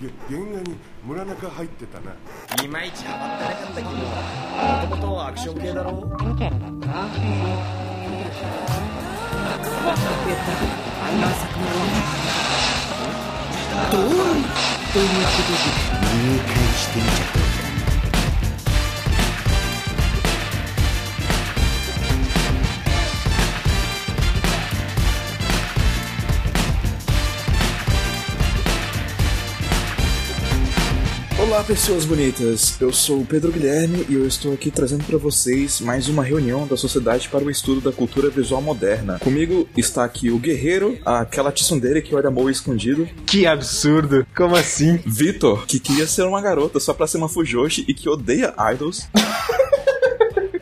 げ原画に村中入ってたな。いまいちハマったねかったけどもともとアクション系だろ？見てるのかあんな作品をどうということで？入会してみちゃった Olá, pessoas bonitas. Eu sou o Pedro Guilherme e eu estou aqui trazendo para vocês mais uma reunião da Sociedade para o Estudo da Cultura Visual Moderna. Comigo está aqui o Guerreiro, aquela tsundere que olha amor escondido, Que absurdo! Como assim? Vitor, que queria ser uma garota só pra ser uma fujoshi e que odeia idols,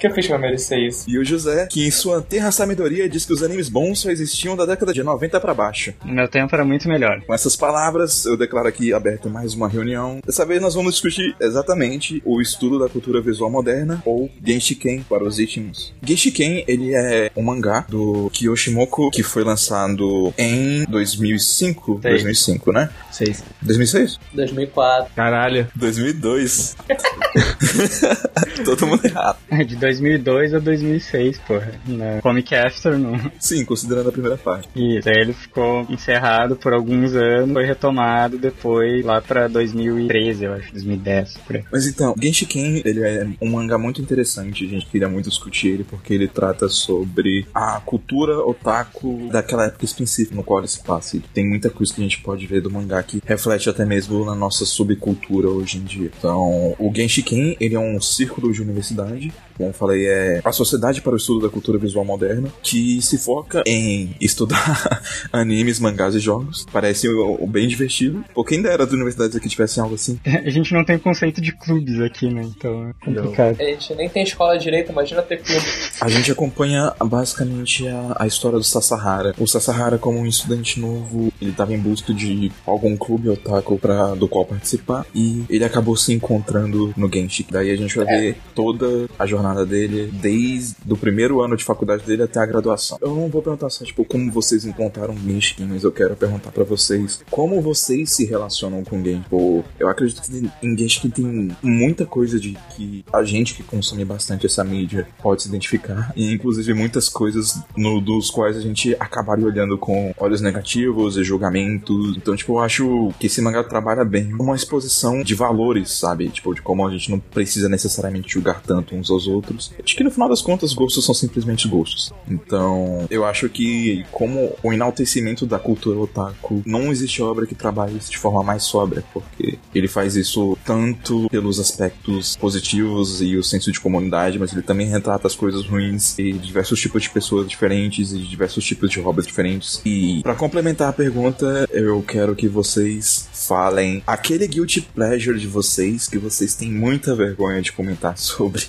que eu fiz pra merecer isso? e o José, que em sua terra sabedoria diz que os animes bons só existiam da década de 90 para baixo. Meu tempo era muito melhor. Com essas palavras, eu declaro aqui aberto mais uma reunião. Dessa vez nós vamos discutir exatamente o estudo da cultura visual moderna, ou Genshiken para os íntimos. Genshiken, ele é um mangá do Kiyoshimoku, que foi lançado em 2005. Sei. 2005, né? Seis. 2006? 2004. Caralho. 2002. Todo mundo errado. De 2002 a 2006, porra. Na Comic After, não. Sim, considerando a primeira parte. Isso, aí ele ficou encerrado por alguns anos, foi retomado depois lá pra 2013, eu acho, 2010, por aí. Mas então, Genshiken, ele é um mangá muito interessante, a gente queria muito discutir ele porque ele trata sobre a cultura otaku daquela época específica no qual ele se passa. E tem muita coisa que a gente pode ver do mangá que reflete até mesmo na nossa subcultura hoje em dia. Então, o Genshiken, ele é um círculo de universidade, como eu falei, é a Sociedade para o Estudo da Cultura Visual Moderna, que se foca em estudar animes, mangás e jogos. Parece bem divertido. Pô, quem dera as universidades aqui tivessem algo assim. A gente não tem conceito de clubes aqui, né? Então é complicado. A gente nem tem escola direito, imagina ter clube. A gente acompanha basicamente a, a história do Sasahara. O Sasahara, como um estudante novo, ele estava em busca de algum clube otaku pra, do qual participar e ele acabou se encontrando no Genshin. Daí a gente vai ver toda a jornada dele, desde o primeiro ano de faculdade dele até a graduação. Eu não vou perguntar só, tipo, como vocês encontraram Genshin, mas eu quero perguntar pra vocês como vocês se relacionam com Genshin. Pô, eu acredito que em Genshin tem muita coisa de que a gente que consome bastante essa mídia pode se identificar e inclusive muitas coisas no, dos quais a gente acabaria olhando com olhos negativos e julgamentos. Então, tipo, eu acho que esse mangá trabalha bem uma exposição de valores, sabe? Tipo, de como a gente não precisa necessariamente julgar tanto uns aos outros. Acho que no final das contas, gostos são simplesmente gostos. Então, eu acho que como o enaltecimento da cultura otaku, não existe obra que trabalhe isso de forma mais sóbria, porque ele faz isso tanto pelos aspectos positivos e o senso de comunidade, mas ele também retrata as coisas ruins e diversos tipos de pessoas diferentes e diversos tipos de hobbies diferentes. E pra complementar a pergunta, eu quero que vocês falem aquele guilty pleasure de vocês que vocês têm muita vergonha de comentar sobre,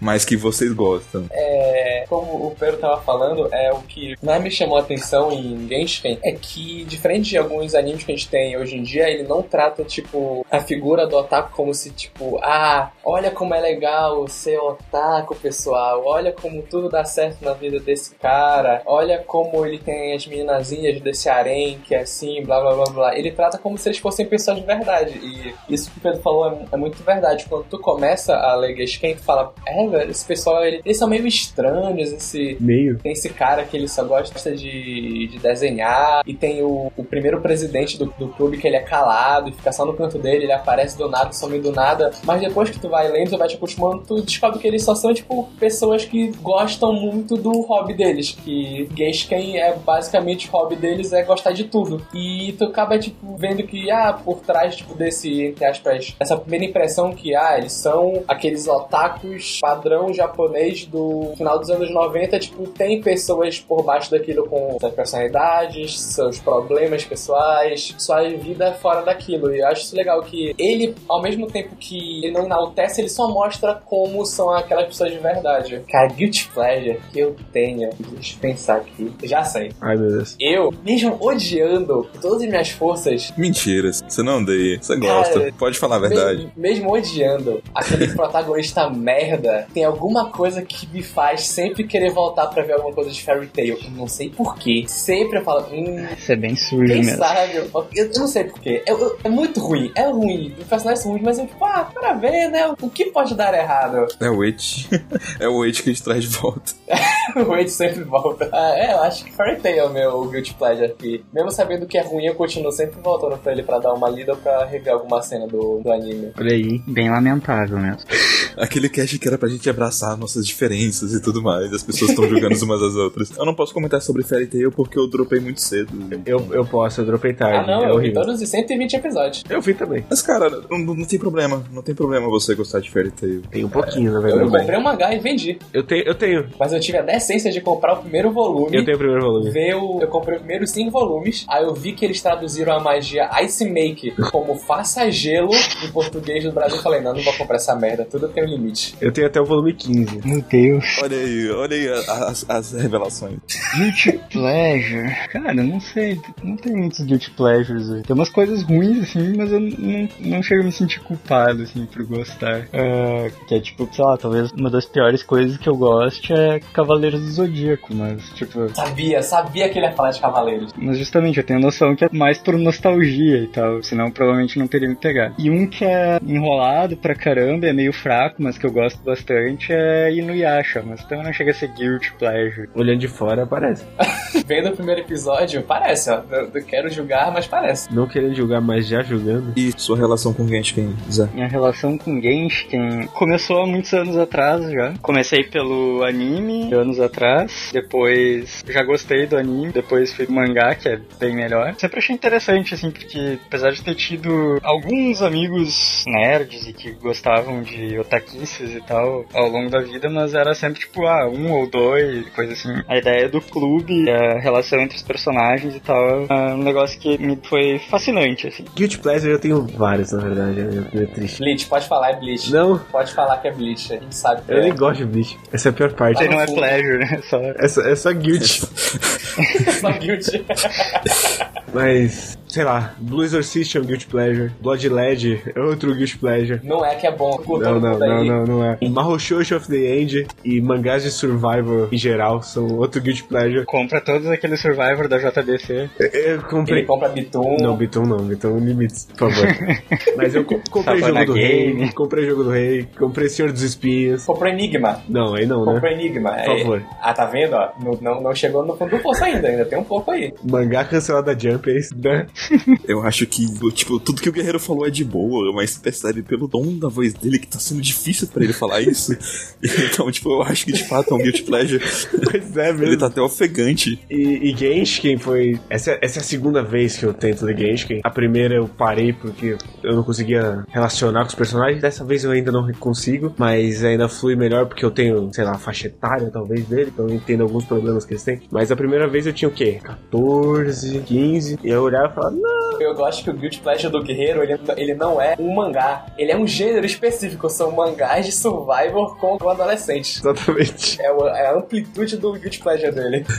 mas que vocês gostam. É, como o Pedro tava falando, é o que mais me chamou a atenção em Genshin é que, diferente de alguns animes que a gente tem hoje em dia, ele não trata, tipo, a figura do otaku como se, tipo, ah, olha como é legal ser otaku, pessoal, olha como tudo dá certo na vida desse cara, olha como ele tem as meninazinhas desse harém que é assim, blá blá blá blá. Ele trata como se eles fossem pessoas de verdade. E isso que o Pedro falou é, é muito verdade. Quando tu começa a ler Genshin, tu fala, é, velho, esse pessoal, ele- eles são meio estranhos, esse... Meio. Tem esse cara que ele só gosta de, de desenhar, e tem o, o primeiro presidente do, do clube que ele é calado e fica só no canto dele, ele aparece do nada, some do nada. Mas depois que tu vai lendo, tu vai te acostumando, tu descobre que eles só são, tipo, pessoas que gostam muito do hobby deles. Que Genshin é basicamente o hobby deles é gostar de tudo. E tu acaba, tipo, vendo que, ah, por trás, tipo, desse, entre aspas, essa primeira impressão que, ah, eles são aqueles otakus padrão japonês do final dos anos 90, tipo, tem pessoas por baixo daquilo com suas personalidades, seus problemas pessoais, sua vida fora daquilo. E eu acho isso legal que ele, ao mesmo tempo que ele não enaltece, ele só mostra como são aquelas pessoas de verdade. Cara, guilty pleasure que eu tenho, deixa eu pensar aqui, já sei. Ai, meu Deus. Eu, mesmo odiando todas as minhas forças, Mentiras, você não odeia, você gosta, Cara, pode falar a verdade. mesmo, mesmo odiando aquele protagonista merda, tem alguma coisa que me faz sempre sempre querer voltar pra ver alguma coisa de Fairy Tail. Eu não sei porquê. Sempre eu falo, hum, Isso é bem sujo quem mesmo. sabe? Eu, eu não sei porquê. Eu- é muito ruim, é ruim. Os personagens são ruins, mas eu, tipo, ah, para ver, né? O que pode dar errado? É o Wait. é o Wait que a gente traz de volta. o Wade sempre volta. Ah, é, eu acho que Fairy Tail é o meu Guilty Pleasure aqui. Mesmo sabendo que é ruim, eu continuo sempre voltando pra ele pra dar uma lida ou pra rever alguma cena do, do anime. Olha aí, bem lamentável mesmo. Aquele cast que era pra gente abraçar nossas diferenças e tudo mais. As pessoas estão julgando umas às outras. Eu não posso comentar sobre Fairy Tail porque eu dropei muito cedo. Eu, eu posso, eu dropei tarde. Ah, não, é eu vi todos os 120 episódios. Eu vi também. Mas, cara, não, não tem problema. Não tem problema você gostar de Fairy Tail. Tem um pouquinho, na Eu, verdade. comprei um mangá e vendi. Eu tenho, eu tenho. Mas eu tive a decência de comprar o primeiro volume. Eu tenho o primeiro volume. Ver o, eu comprei os primeiros cinco volumes, aí eu vi que eles traduziram a magia Ice Make como faça gelo em português do Brasil. Eu falei, não, não vou comprar essa merda, tudo tem um limite. Eu tenho até o volume 15. Meu Deus. Olha aí, olha aí as, as revelações. Guilty Pleasure. Cara, não sei. Não tem muitos Guilty Pleasures. aí. Tem umas coisas ruins, assim, mas eu não, não chego a me sentir culpado, assim, por gostar. Ah, que é tipo, sei lá, talvez uma das piores coisas que eu gosto é Cavaleiros do Zodíaco, mas, tipo. Sabia, sabia que ele ia falar de Cavaleiros. Mas justamente, eu tenho noção que é mais por nostalgia e tal, senão provavelmente não teria me pegado. E um que é enrolado pra caramba, é meio fraco, mas que eu gosto bastante, é Inuyasha, mas também não chega a ser Guilty Pleasure. Olhando de fora, parece. Vendo o primeiro episódio, parece, ó. Eu, eu quero julgar, mas parece. Não querendo julgar, mas já julgando. E sua relação com Genshin, Zé? Minha relação com Genshin começou há muitos anos atrás já. Comecei pelo anime, anos atrás. Depois já gostei do anime. Depois fui mangá, que é bem melhor. Sempre achei interessante, assim, porque apesar de ter tido alguns amigos nerds e que gostavam de otaquices e tal ao longo da vida, mas era sempre tipo, ah, um ou dois, coisa assim. A ideia do clube, a relação entre os personagens e tal, é um negócio que me foi fascinante, assim. Guilty Pleasure eu tenho vários, na verdade. É é triste. Bleach, pode falar, é Bleach. Não, Pode falar que é Bleach, a gente sabe que eu é. nem gosto de Bleach. Essa é a pior parte. Isso aí não é fundo. pleasure, né? Só É só, é só guilty. Só guilty. Mas, sei lá, Blue Exorcist é um Guilty Pleasure. Blood Led é outro Guilty Pleasure. Não é que é bom, curta Não, não, não, não, não é. Mahoushoujo of the End e mangás de survival em geral são outro Guilty Pleasure. compra todos aqueles Survivor da JBC. Eu- Eu Ele comprei. compra Bitum. Não, Bitum não, Bitum limites, por favor. Mas eu co- comprei Jogo do Game. Rei, comprei Jogo do Rei, comprei Senhor dos Espinhos. Comprou Enigma. Não, aí não, né? Comprou Enigma. Por favor. Ah, tá vendo, ó? Não, não, não chegou no fundo do poço ainda, ainda tem um pouco aí. Mangá cancelado da Jump, é isso, né? Eu acho que, tipo, tudo que o Guerreiro falou é de boa, mas percebe pelo tom da voz dele que tá sendo difícil pra ele falar isso. então, tipo, eu acho que de fato é um Guilty Pleasure. Pois é, mesmo. Ele tá até ofegante. E, e Genshin foi. Essa, essa é a segunda vez que eu tento ler Genshin. A primeira eu parei porque eu não conseguia relacionar com os personagens. Dessa vez eu ainda não consigo, mas ainda flui melhor porque eu tenho, sei lá, a faixa etária talvez dele, então eu entendo alguns problemas que eles têm. Mas a primeira vez eu tinha o quê? 14, 15, e eu olhava e falava, não, Eu gosto que o Guilty Pleasure do Guerreiro, ele, ele não é um mangá. Ele é um gênero específico. São mangás de survivor com com adolescentes. exatamente. É, o- é a amplitude do Guilty Pleasure dele.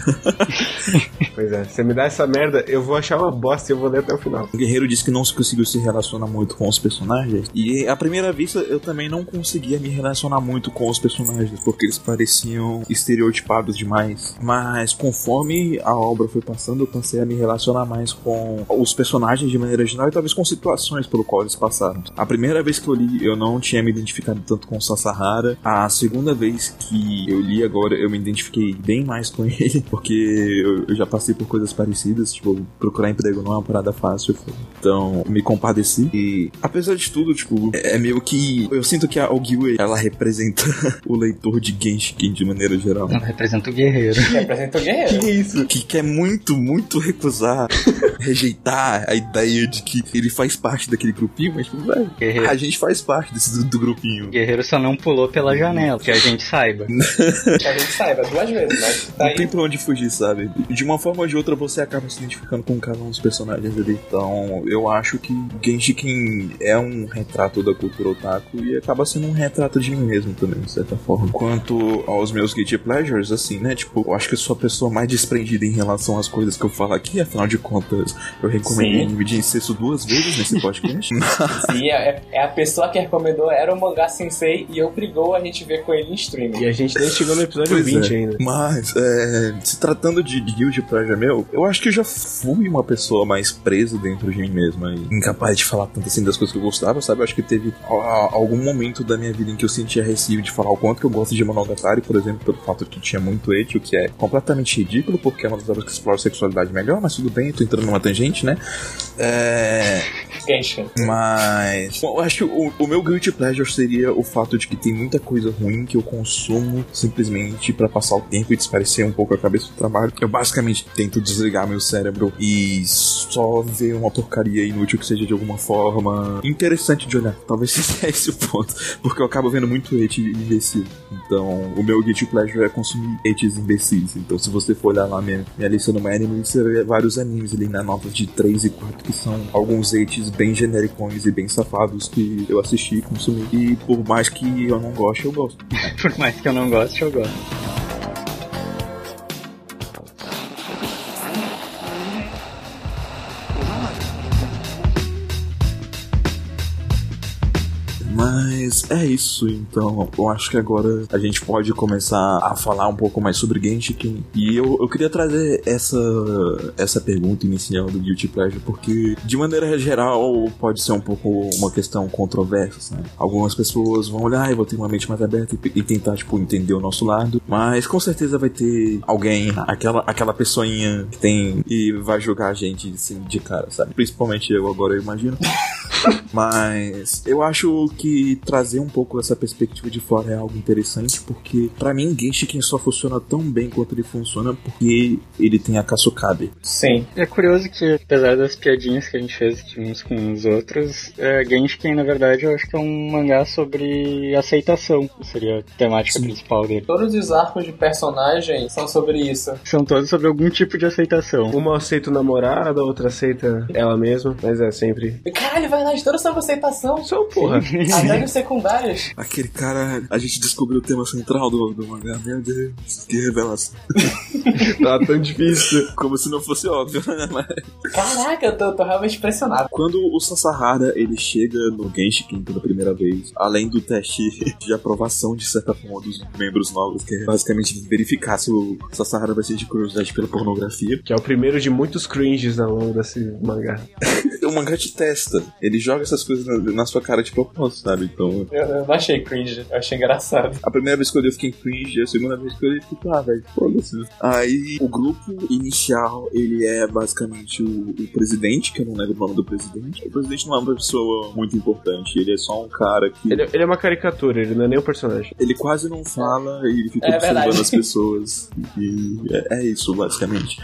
Pois é, você me dá essa merda, eu vou achar uma bosta e eu vou ler até o final. O Guerreiro disse que não conseguiu se relacionar muito com os personagens. E à primeira vista eu também não conseguia me relacionar muito com os personagens, porque eles pareciam estereotipados demais. Mas conforme a obra foi passando, eu passei a me relacionar mais com os personagens de maneira geral e talvez com situações pelo qual eles passaram. A primeira vez que eu li, eu não tinha me identificado tanto com o Sasahara. A segunda vez que eu li agora, eu me identifiquei bem mais com ele, porque eu, eu já passei por coisas parecidas, tipo, procurar emprego não é uma parada fácil. Então, me compadeci. E, apesar de tudo, tipo, é, é meio que. Eu sinto que a Ogiwe, ela representa o leitor de Genshin de maneira geral. Ela representa o guerreiro. Representa o Guerreiro. Que isso? Que quer muito, muito recusar, rejeitar a ideia de que ele faz parte daquele grupinho, mas, tipo, velho, Guerreiro. a gente faz parte desse do, do grupinho. Guerreiro só não pulou pela janela, que a gente saiba. Que a gente saiba duas vezes, mas tá Não aí. tem pra onde fugir, sabe? De uma forma ou de outra você acaba se identificando com cada um dos personagens ali. Então, eu acho que Genshiken é um retrato da cultura otaku e acaba sendo um retrato de mim mesmo também, de certa forma. Quanto aos meus guilty pleasures, assim, né? Tipo, eu acho que eu sou a pessoa mais desprendida em relação às coisas que eu falo aqui, afinal de contas, contas, eu recomendei Sim. de incesto duas vezes nesse podcast. Sim, é, é a pessoa que recomendou era o mangá sensei e obrigou a gente ver com ele em streaming. E a gente nem chegou no episódio Pois 20 é. ainda. Mas, é, se tratando de Guilty Pleasure meu, eu acho que eu já fui uma pessoa mais presa dentro de mim mesma e incapaz de falar tanto assim das coisas que eu gostava, sabe? Eu acho que teve a- algum momento da minha vida em que eu sentia receio de falar o quanto que eu gosto de Monogatari, por exemplo, pelo fato de que tinha muito eti, o que é completamente ridículo, porque é uma das obras que explora sexualidade melhor, mas tudo bem, eu tô entrando numa tangente, né? É... Genshin. Mas. Bom, eu acho que o, o meu guilty pleasure seria o fato de que tem muita coisa ruim que eu consumo simplesmente pra passar o tempo e desparecer um pouco a cabeça do trabalho. Eu basicamente tento desligar meu cérebro e só ver uma porcaria inútil que seja de alguma forma interessante de olhar. Talvez seja esse o ponto. Porque eu acabo vendo muito hate imbecil. Então, o meu guilty pleasure é consumir hates imbecis. Então, se você for olhar lá minha, minha lista no My Anime, você vê vários animes ali na nota de 3 e 4 que são alguns hates bem genericões e bem safados que eu assisti e consumi. E por mais que eu não goste, eu gosto. Por mais que eu não goste, eu gosto. Mas é isso, então eu acho que agora a gente pode começar a falar um pouco mais sobre Genshin. E eu, eu queria trazer essa, essa pergunta inicial do Guilty Pleasure, porque de maneira geral pode ser um pouco uma questão controversa. sabe? Algumas pessoas vão olhar e vão ter uma mente mais aberta e, e tentar tipo, entender o nosso lado, mas com certeza vai ter alguém, aquela, aquela pessoinha que tem e vai julgar a gente assim, de cara, sabe? Principalmente eu agora, eu imagino. Mas eu acho que trazer um pouco essa perspectiva de fora é algo interessante, porque pra mim Genshin só funciona tão bem quanto ele funciona porque ele tem a Kasukabe. Sim. É curioso que, apesar das piadinhas que a gente fez de uns com os outros, é, Genshin, na verdade, eu acho que é um mangá sobre aceitação. Seria a temática principal dele. Todos os arcos de personagem são sobre isso. São todos sobre algum tipo de aceitação. Uma aceita o namorado, a outra aceita ela mesma, mas é sempre. E, Caralho, vai lá, toda sobre aceitação. Só porra. Até nos secundários. Aquele cara, a gente descobriu o tema central do, do mangá, meu Deus, que revelação. tá tão difícil. Como se não fosse óbvio, né? Mas- Caraca, eu tô, tô realmente impressionado. Quando o Sasahara ele chega no Genshin pela primeira vez, além do teste de aprovação de certa forma dos membros novos, que é basicamente verificar se o Sasahara vai ser de curiosidade pela pornografia, Que é o primeiro de muitos cringes ao longo desse mangá. o mangá te testa. Ele joga essas coisas na, na sua cara de propósito, sabe? Então, Eu, eu não achei cringe, eu achei engraçado. a primeira vez que eu olhei eu fiquei cringe, a segunda vez que eu olhei eu fiquei, ah, velho, foda-se. Aí, o grupo inicial, ele é basicamente o, o presidente, que eu não lembro o nome do presidente. O presidente não é uma pessoa muito importante, ele é só um cara que... Ele, ele é uma caricatura, ele não é nem um personagem. Ele quase não fala e ele fica É observando verdade. as pessoas. E é, é isso, basicamente.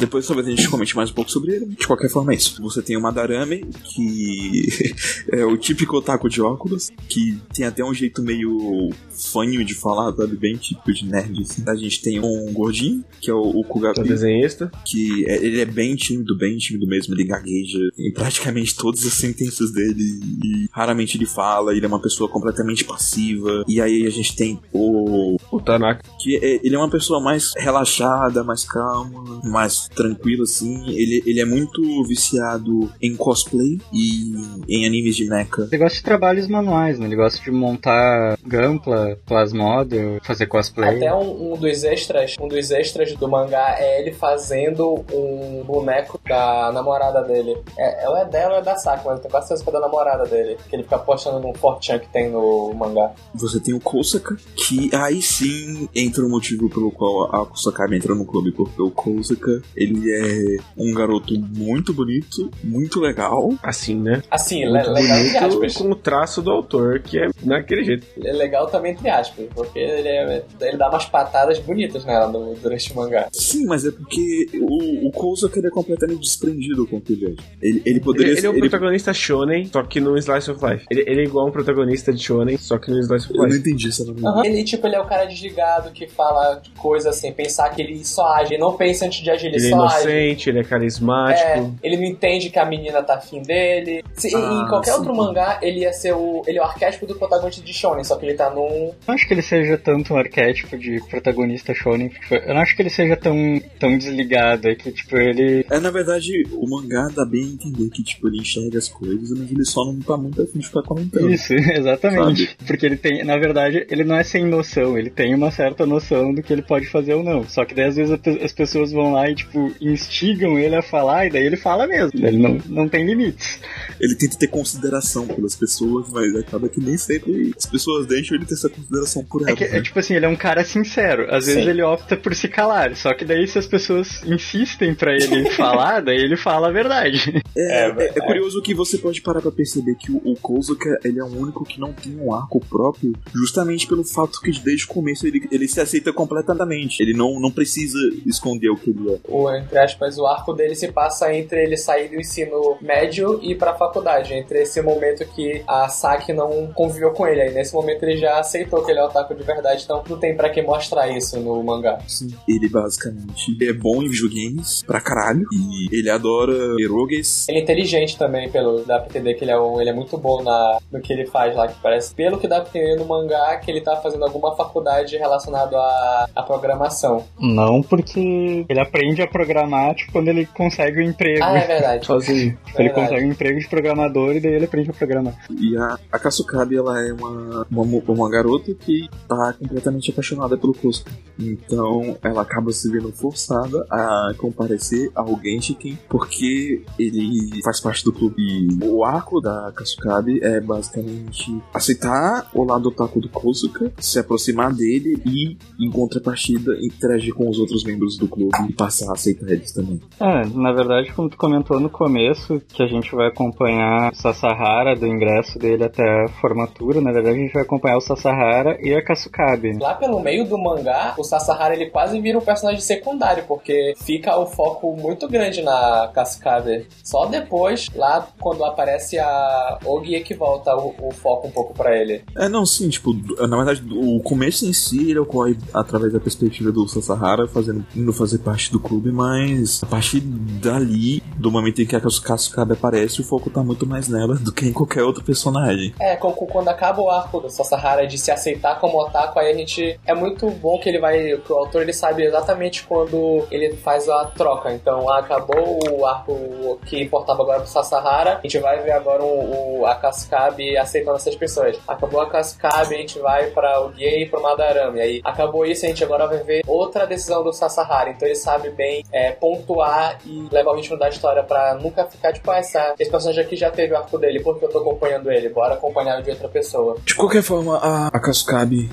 Depois talvez a gente comente mais um pouco sobre ele. De qualquer forma, é isso. Você tem o Madarame, que é o típico otaku de óculos, que tem até um jeito meio fanho de falar, sabe? Bem típico de nerd. Assim. A gente tem um gordinho, que é o, o É o Kugapi, desenhista. que é- ele é bem tímido, bem tímido mesmo. Ele gagueja em praticamente todas as sentenças dele e raramente ele fala. Ele é uma pessoa completamente passiva. E aí a gente tem o O Tanaka. que é- ele é uma pessoa mais relaxada, mais calma, mais tranquila, assim. Ele, ele é muito viciado em cosplay e em animes de mecha. Ele gosta de trabalhos manuais, né? Ele gosta de montar gampla, plasmodel, fazer cosplay. Até um, um dos extras, um dos extras do mangá é ele fazendo um boneco da namorada dele. É, ela é dela ou é da Sakura, mas eu tenho quase certeza que é da namorada dele. Que ele fica postando num fortran que tem no mangá. Você tem o Kousaka, que aí sim entra o motivo pelo qual a Kusakami entra no clube, porque o Kousaka, ele é um garoto muito bonito, muito legal, Assim, né? Assim, le- Muito legal entre bonito, com o traço do autor, que é naquele jeito. Ele é legal também entre aspas, porque ele, é- ele dá umas patadas bonitas nela no- durante o mangá. Sim, mas é porque o, o Kousaka ele é completamente desprendido com o ele é. Ele, ele Ele, poderia ele é um ele- protagonista shonen, só que no Slice of Life. Ele, ele é igual um protagonista de shonen, só que no Slice of Eu não Life. entendi essa nome. Aham. Ele, tipo, ele é o cara desligado que fala coisa assim, pensar que ele só age, ele não pensa antes de agir, ele, Ele é só age. inocente, ele é carismático. É, ele não entende que a menina tá afim dele. Se, Ah, em qualquer sim. outro mangá, ele ia ser o. Ele é o arquétipo do protagonista de Shonen, só que ele tá num. não acho que ele seja tanto um arquétipo de protagonista shonen. Tipo, eu não acho que ele seja tão, tão desligado. É que, tipo, ele... É, na verdade, o mangá dá bem a entender que, tipo, ele enxerga as coisas, mas ele só não tá muito afim de ficar comentando. Isso, exatamente. Porque ele tem, na verdade, ele não é sem noção, ele tem uma certa noção do que ele pode fazer ou não. Só que daí às vezes as pessoas vão lá e, tipo, instigam ele a falar, e daí ele fala mesmo. Ele não, não tem limites. Ele tenta ter consideração pelas pessoas, mas acaba que nem sempre as pessoas deixam ele ter essa consideração por É, elas. que, é né? tipo assim, ele é um cara sincero. Às vezes Sim. ele opta por se calar. Só que daí se as pessoas insistem pra ele falar, daí ele fala a verdade. É, É, é- é curioso que você pode parar pra perceber que o, o Kozuka, ele é o único que não tem um arco próprio, justamente pelo fato que desde o começo ele, ele se aceita completamente. Ele não, não precisa esconder o que ele é. o, entre aspas, o arco dele se passa entre ele sair do ensino médio e ir pra faculdade. Entre esse momento que a Saki não conviveu com ele. Aí nesse momento ele já aceitou que ele é o otaku de verdade, então não tem pra que mostrar isso no mangá. Ele basicamente é bom em videogames pra caralho. E ele adora eroges. Ele é inteligente também, pelo dá pra entender que ele é, um, ele é muito bom na, no que ele faz lá, que parece, pelo que dá pra entender no mangá, que ele tá fazendo alguma faculdade relacionada à, à programação. Não, porque ele aprende a programar tipo, quando ele consegue o emprego. Ah, é verdade. Sozinho. Ele verdade. consegue um emprego de programador e daí ele aprende a programar. E a, a ela é uma, uma, uma garota que tá completamente apaixonada pelo Kosuka. Então, ela acaba se vendo forçada a comparecer ao Genshiken porque ele faz parte do clube. O arco da Kasukabe é basicamente aceitar o lado otaku do Kosuka, se aproximar dele e, em contrapartida, interagir com os outros membros do clube e passar a aceitar eles também. É, na verdade, como tu comentou no começo, que a gente vai acompanhar Sasahara do ingresso dele até a formatura, na verdade a gente vai acompanhar o Sasahara e a Kasukabe. Lá pelo meio do mangá, o Sasahara ele quase vira um personagem secundário, porque fica o foco muito grande na Kasukabe. Só depois, lá quando aparece a Ogi, é que volta o, o foco um pouco pra ele. É, não, sim, tipo, na verdade, o começo em si ele ocorre através da perspectiva do Sasahara fazendo, indo fazer parte do clube, mas a partir dali, do momento em que a Kasukabe aparece, o foco tá muito mais nela do que em qualquer outro personagem. É, com- com- quando acaba o arco do Sasahara de se aceitar como otaku, aí a gente. É muito bom que ele vai. que o autor ele sabe exatamente quando ele faz a troca. Então acabou o arco que importava agora pro Sasahara, a gente vai ver agora o, a Kasukabe aceitando essas pessoas. Acabou a Kasukabe, a gente vai para o Gay e pro Madarame. Aí acabou isso, a gente agora vai ver outra decisão do Sasahara. Então ele sabe bem é, pontuar e levar o ritmo da história pra nunca ficar tipo, ah, essa, esse personagem aqui já teve o arco dele, porque eu tô acompanhando ele, bora acompanhar o de outra pessoa. De qualquer forma, a, a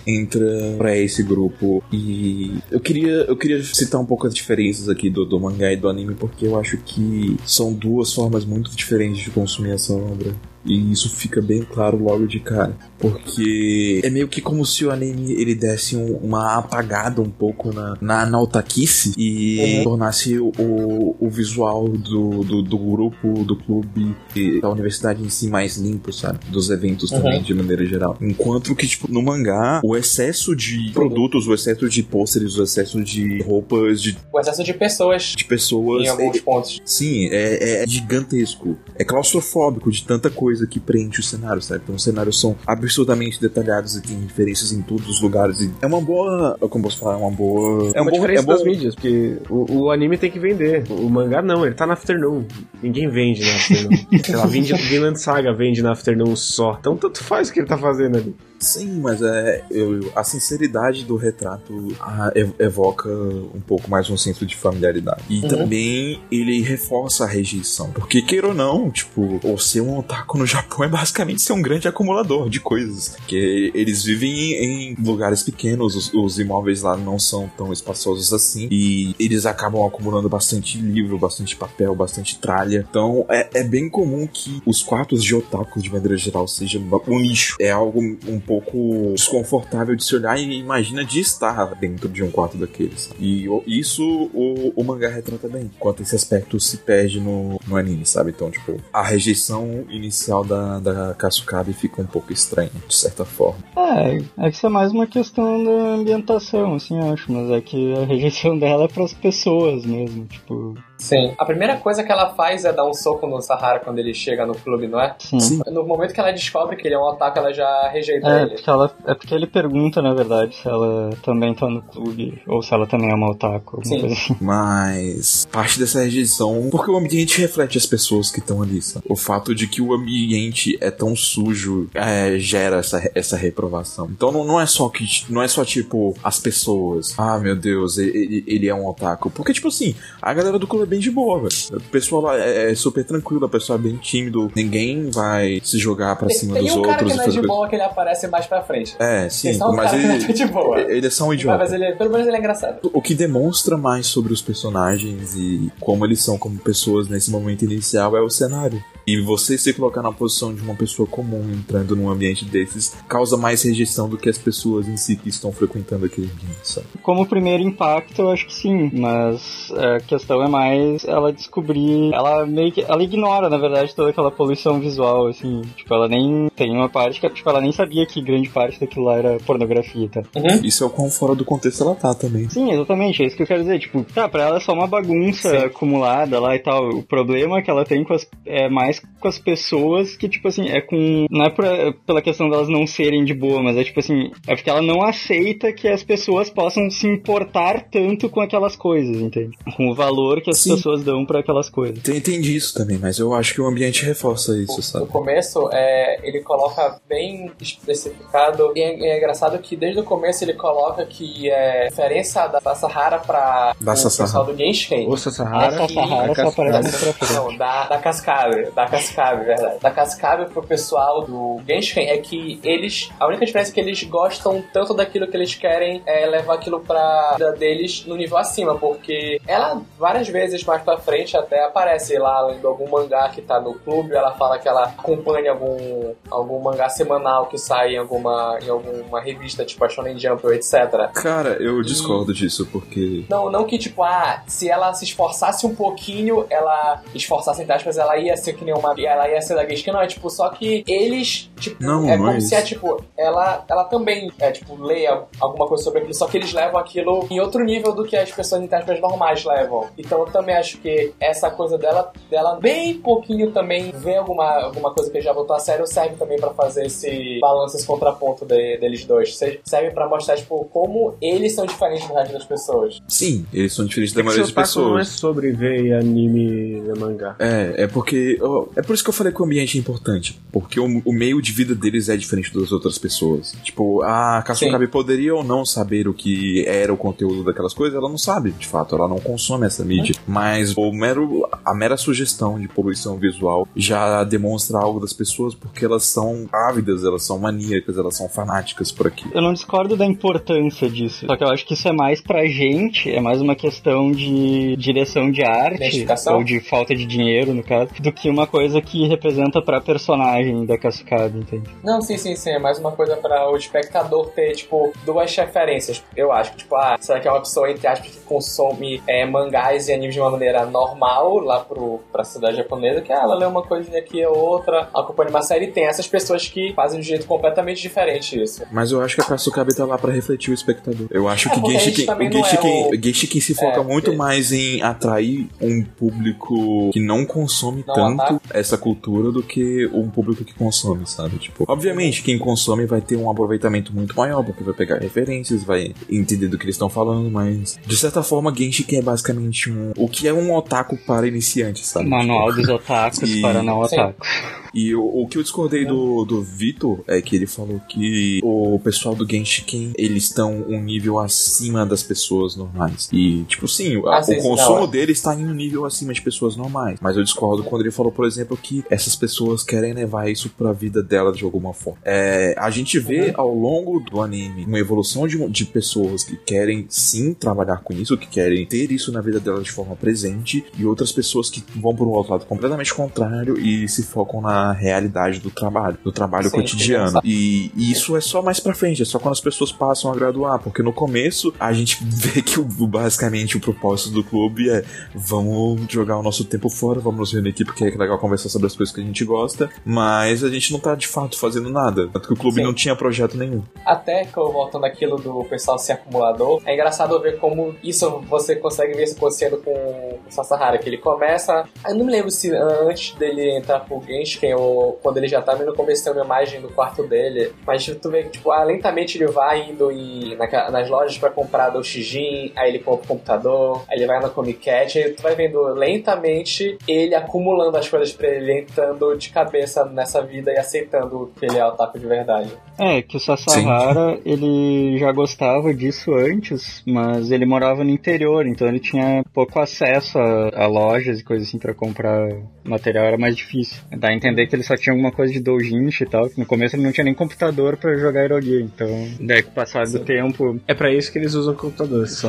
entra pra esse grupo e eu queria, eu queria citar um pouco as diferenças aqui do, do mangá e do anime, porque eu acho que são duas formas muito diferentes de consumir essa obra. E isso fica bem claro logo de cara. Porque é meio que como se o anime ele desse um- uma apagada um pouco na, na, na otaquice e Uhum. tornasse o, o, o visual do, do, do grupo, do clube e da universidade em si mais limpo, sabe? Dos eventos também, Uhum. de maneira geral. Enquanto que, tipo, no mangá, o excesso de produtos, o excesso de pôsteres, o excesso de roupas, de, O excesso de pessoas de pessoas. em alguns é- pontos. Sim, é, é gigantesco. É claustrofóbico de tanta coisa que preenche o cenário, sabe? Então os cenários são absurdamente detalhados e tem referências em todos os lugares. E é uma boa. Como posso falar? É uma boa. É uma bom- diferença é bom- das mídias, porque o, o anime tem que vender. O mangá não, ele tá na Afternoon. Ninguém vende na Afternoon. Sei lá, vende, Vinland Saga vende na Afternoon só. Então tanto faz o que ele tá fazendo ali. Sim, mas é eu- a sinceridade do retrato ah, ev- evoca um pouco mais um senso de familiaridade. E Uhum. também ele reforça a rejeição. Porque, queira ou não, tipo, ou ser um otaku no Japão é basicamente ser um grande acumulador de coisas. Porque eles vivem em, lugares pequenos, os, os imóveis lá não são tão espaçosos assim. E eles acabam acumulando bastante livro, bastante papel, bastante tralha. Então é, é bem comum que os quartos de otaku, de maneira geral, sejam um lixo. É algo um pouco desconfortável de se olhar e imagina de estar dentro de um quarto daqueles. E isso o, o mangá retrata bem. Enquanto esse aspecto se perde no, no anime, sabe? Então, tipo, a rejeição inicial da, da Kasukabe fica um pouco estranha, de certa forma. É, é que isso é mais uma questão da ambientação, assim, eu acho, mas é que a rejeição dela é pras pessoas mesmo, tipo, Sim. A primeira coisa que ela faz é dar um soco no Sahara quando ele chega no clube, não é? Sim. No momento que ela descobre que ele é um otaku, ela já rejeita É ele. porque, ela, é porque ele pergunta, na verdade, se ela também tá no clube ou se ela também é uma otaku. Sim. coisa assim. Mas parte dessa rejeição, porque o ambiente reflete as pessoas que estão ali, sabe? O fato de que o ambiente é tão sujo é, gera essa, essa reprovação. Então não, não é só que não é só tipo as pessoas. Ah, meu Deus, ele, ele é um otaku. Porque tipo assim, a galera do clube bem de boa, velho. O pessoal lá é, é super tranquilo, o pessoal é bem tímido. Ninguém vai se jogar pra Tem, cima tem dos um cara outros que e não é de boa que ele aparece mais pra frente. É, sim, Tem só um mas cara que ele, não é de boa. ele é só um idiota. Mas ele, pelo menos ele é engraçado. O que demonstra mais sobre os personagens e como eles são como pessoas nesse momento inicial é o cenário. E você se colocar na posição de uma pessoa comum entrando num ambiente desses causa mais rejeição do que as pessoas em si que estão frequentando aquele ambiente, sabe? Como primeiro impacto, eu acho que sim, mas a questão é mais ela descobrir. Ela meio que. Ela ignora, na verdade, toda aquela poluição visual, assim. Tipo, ela nem. Tem uma parte que tipo, ela nem sabia que grande parte daquilo lá era pornografia, tá? Isso é o quão fora do contexto ela tá também. Sim, exatamente, é isso que eu quero dizer. Tipo, tá, pra ela é só uma bagunça Sim. acumulada lá e tal. O problema que ela tem com as, é mais com as pessoas que, tipo assim, é com. Não é pra- pela questão delas não serem de boa, mas é tipo assim, é porque ela não aceita que as pessoas possam se importar tanto com aquelas coisas, entende? Com o valor que as Sim. pessoas dão pra aquelas coisas. Tem, entendi isso também, mas eu acho que o ambiente reforça isso, No sabe? começo, é, ele coloca bem especificado. E é, é engraçado que desde o começo ele coloca que é a diferença da Sahara pra Da o Sasahara. pessoal do Genshin. O Sahara. Essa Sahara só aparece pra. Não, da, da Cascabe. Da Cascabe, verdade. Da Cascabe pro pessoal do Genshin é que eles. A única diferença é que eles gostam tanto daquilo que eles querem é levar aquilo pra vida deles no nível acima. Porque ela, várias vezes mais pra frente, até aparece lá lendo algum mangá que tá no clube. Ela fala que ela acompanha algum, algum mangá semanal que sai em alguma, em alguma revista, tipo a Shonen Jump ou etc. Cara, eu discordo disso, porque. Não, não que tipo, ah, se ela se esforçasse um pouquinho, ela esforçasse entre aspas, ela ia ser que nem uma. Ela ia ser da Geisha, não, é tipo, só que eles, tipo, Não, é não como é se é tipo, ela, ela também é tipo, leia alguma coisa sobre aquilo, só que eles levam aquilo em outro nível do que as pessoas entre aspas normais levam. Então eu também acho que essa coisa dela, dela bem pouquinho também ver alguma, alguma coisa que já botou a sério, serve também pra fazer esse balanço, esse contraponto de- deles dois. Se- Serve pra mostrar, tipo, como eles são diferentes do resto das pessoas. Sim, eles são diferentes da É maioria das taco não é pessoas. sobre ver anime e mangá. É, é porque. ó, É por isso que eu falei que o ambiente é importante. Porque o, o meio de vida deles é diferente das outras pessoas. Tipo, a Kasukabe poderia ou não saber o que era o conteúdo daquelas coisas, ela não sabe, de fato, ela não consome essa mídia. Mas o mero, a mera sugestão de poluição visual já demonstra algo das pessoas porque elas são ávidas, elas são maníacas, elas são fanáticas por aquilo. Eu não discordo da importância disso. Só que eu acho que isso é mais pra gente, é mais uma questão de direção de arte, ou de falta de dinheiro, no caso, do que uma coisa que representa pra personagem da Kasukabe, entende? Não, sim, sim, sim. É mais uma coisa pra o espectador ter, tipo, duas referências. Eu acho que, tipo, ah, será que é uma pessoa, entre aspas, que consome é, mangás e animes de uma maneira normal lá pro, pra cidade japonesa, que ah, ela lê uma coisinha aqui ou outra, acompanha uma série e tem essas pessoas que fazem de um jeito completamente diferente isso. Mas eu acho que a Kasukabe tá lá pra refletir o espectador. Eu acho É, que Genshiken, é o- Genshiken se foca É, muito mais em atrair um público que não consome Não tanto ataca. essa cultura do que um público que consome, sabe? Tipo, obviamente, quem consome vai ter um aproveitamento muito maior, porque vai pegar referências, vai entender do que eles estão falando, mas de certa forma, Genshiken é basicamente um. O que é um otaku para iniciantes, sabe? Manual Tipo, dos otakus E- para não otakus. E o, o que eu discordei do, do Vitor é que ele falou que o pessoal do Genshiken, eles estão um nível acima das pessoas normais. E, tipo, sim, o- Ah, o sim, sim, consumo não, é. deles está em um nível acima de pessoas normais. Mas eu discordo quando ele falou, por exemplo, que essas pessoas querem levar isso pra vida delas de alguma forma. É, a gente vê ao longo do anime uma evolução de, de pessoas que querem sim trabalhar com isso, que querem ter isso na vida delas de forma presente, e outras pessoas que vão por um outro lado completamente contrário e se focam na na realidade do trabalho, do trabalho Sim, cotidiano. E, e isso é só mais pra frente, é só quando as pessoas passam a graduar, porque no começo a gente vê que o, basicamente o propósito do clube é vamos jogar o nosso tempo fora, vamos nos reunir aqui porque é legal conversar sobre as coisas que a gente gosta, mas a gente não tá de fato fazendo nada, tanto que o clube Sim. não tinha projeto nenhum. Até que eu voltando aquilo do pessoal ser acumulador, é engraçado ver como isso você consegue ver isso acontecendo com o Sasahara, que ele começa. Eu não me lembro se antes dele entrar pro Genshin ou quando ele já tá no começo tem uma imagem do quarto dele. Mas tu vê que, tipo, ah, lentamente ele vai indo em, naquela- nas lojas pra comprar do Shijin, aí ele compra o computador, aí ele vai na Comic Cat, aí tu vai vendo lentamente ele acumulando as coisas pra ele, entrando de cabeça nessa vida e aceitando que ele é o otaku de verdade. É, que o Sasahara, ele já gostava disso antes, mas ele morava no interior, então ele tinha pouco acesso a, a lojas e coisas assim pra comprar material, era mais difícil. Dá a entender que ele só tinha alguma coisa de doujinshi e tal, no começo ele não tinha nem computador pra jogar Erogear, então daí com o passar do tempo... É pra isso que eles usam computador, só.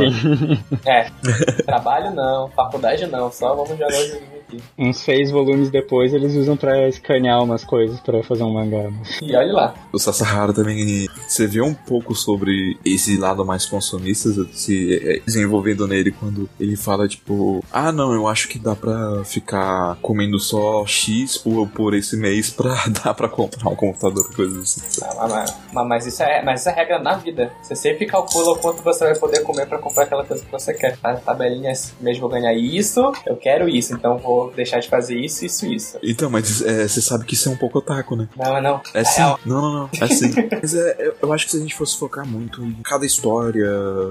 É, trabalho não, faculdade não, só vamos jogar os joguinhos aqui. Uns seis volumes depois eles usam pra escanear umas coisas pra fazer um mangá. E olha lá. O Sasahara também, você vê um pouco sobre esse lado mais consumista se é, desenvolvendo nele quando ele fala, tipo, ah, não, eu acho que dá pra ficar comendo só X por, por esse mês pra dar pra comprar um computador, coisas assim. Ah, Mas, mas- mas isso é, mas isso é regra na vida. Você sempre calcula o quanto você vai poder comer pra comprar aquela coisa que você quer. A tabelinha, esse mês vou ganhar isso, eu quero isso, então vou deixar de fazer isso, isso, isso. Então, mas é, você sabe que isso é um pouco otaku, né? Não, não. É sim. real. Não, não, não. É sim. Mas é, eu- eu acho que se a gente fosse focar muito em cada história,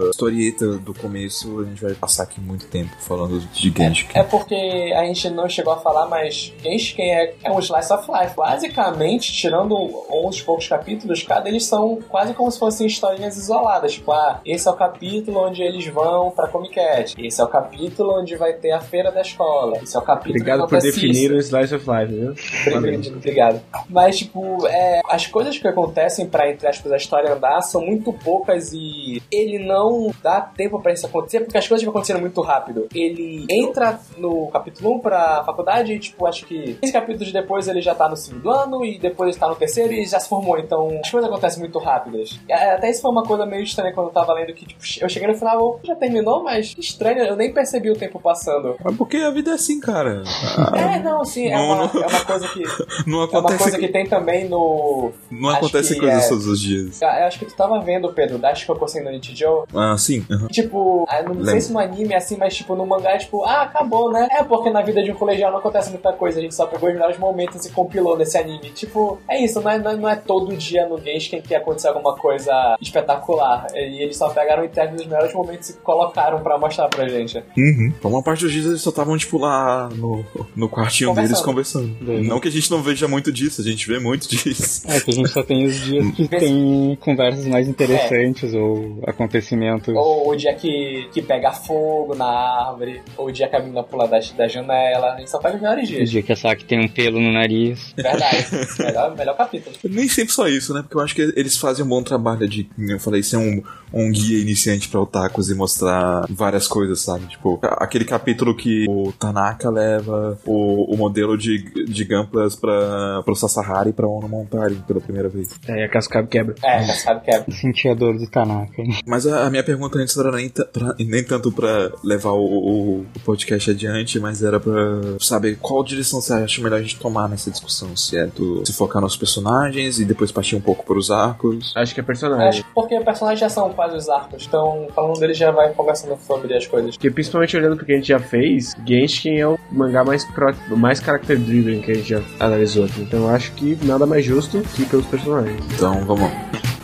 historieta do começo, a gente vai passar aqui muito tempo falando de Genshin. É porque a gente não chegou a falar, mas Genshin é, é um slice of life. Basicamente, tirando uns poucos capítulos, cada eles são quase como se fossem historinhas isoladas. Tipo, ah, esse é o capítulo onde eles vão pra Comic Cat. Esse é o capítulo onde vai ter a feira da escola. Esse é o capítulo Obrigado que por definir o Slice of Life, viu? Obrigado. Mas, tipo, é, as coisas que acontecem pra, entre aspas, a história andar são muito poucas e ele não dá tempo pra isso acontecer, porque as coisas vão acontecendo muito rápido. Ele entra no capítulo 1 pra faculdade e, tipo, acho que 15 capítulos depois ele já tá no segundo ano e depois ele tá no terceiro e já se formou. Então, as coisas acontecem muito rápidas. É, Até isso foi uma coisa meio estranha quando eu tava lendo que, tipo, eu cheguei no final, "Oh, já terminou, mas que estranho, eu nem percebi o tempo passando. É porque a vida é assim, cara. Ah, É, não, sim, é Não, uma, não. é uma coisa que. Não É uma acontece, coisa que tem também no. não acontece coisas é- todos os dias. Eu acho que tu tava vendo, Pedro, da Shikoku no Nichijou. Ah, sim. aham. Tipo, ah, não sei Lembro. se no anime é assim, mas tipo, no mangá é tipo, ah, acabou, né? É porque na vida de um colegial não acontece muita coisa, a gente só pegou os melhores momentos e compilou nesse anime. Tipo, é isso, não é, não é, é todo dia no Genshin que acontecer alguma coisa espetacular. E eles só pegaram e teve os melhores momentos e colocaram pra mostrar pra gente. Uhum. Por uma parte dos dias eles só estavam, tipo, lá no, no quartinho deles conversando. Uhum. Não que a gente não veja muito disso, a gente vê muito disso. É que a gente só tem os dias que tem conversas mais interessantes ou acontecimentos. Ou o dia que, que pega fogo na árvore, ou o dia que a menina pula da, da janela. A gente só pega os melhores O dias. dia que a Saki tem um pelo no nariz. Verdade. melhor, melhor capítulo. Nem sempre só isso, né? Porque eu acho que eles fazem um bom trabalho de, como eu falei, ser um, um guia iniciante pra otakus e mostrar várias coisas, sabe? Tipo, a- aquele capítulo que o Tanaka leva o, o modelo de, de Gamplas pra, pro Sasahara e pra Ono montarem pela primeira vez. Aí a Cascab quebra. É, já sabe que é. Senti a dor do Tanaka. Mas a, a minha pergunta antes não era nem, pra- nem tanto pra levar o, o- o podcast adiante, mas era pra saber qual direção você acha melhor a gente tomar nessa discussão. Se é do, se focar nos personagens e depois partir um pouco pros arcos. Acho que é personagem. Acho que porque personagens já são quase os arcos, então falando deles já vai conversando sobre as coisas. Porque principalmente olhando pro que a gente já fez, Genshin é o mangá mais, pro, mais character-driven que a gente já analisou aqui. Então eu acho que nada mais justo que pelos personagens. Então vamos lá.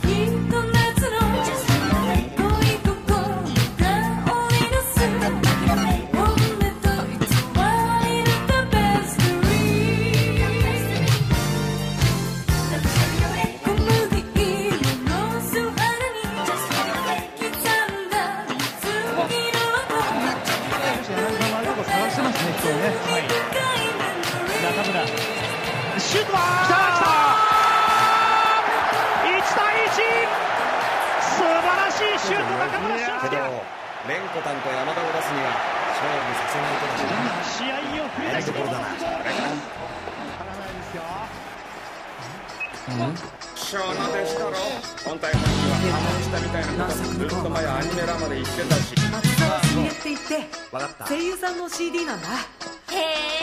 試合を振り出しに戻すやりどころだなこれからしゃあなでしたろ本体本人は反応したみたいなことずっと前アニメラまで言ってたし松沢茂って言って声優さん。の CD なん。だへえ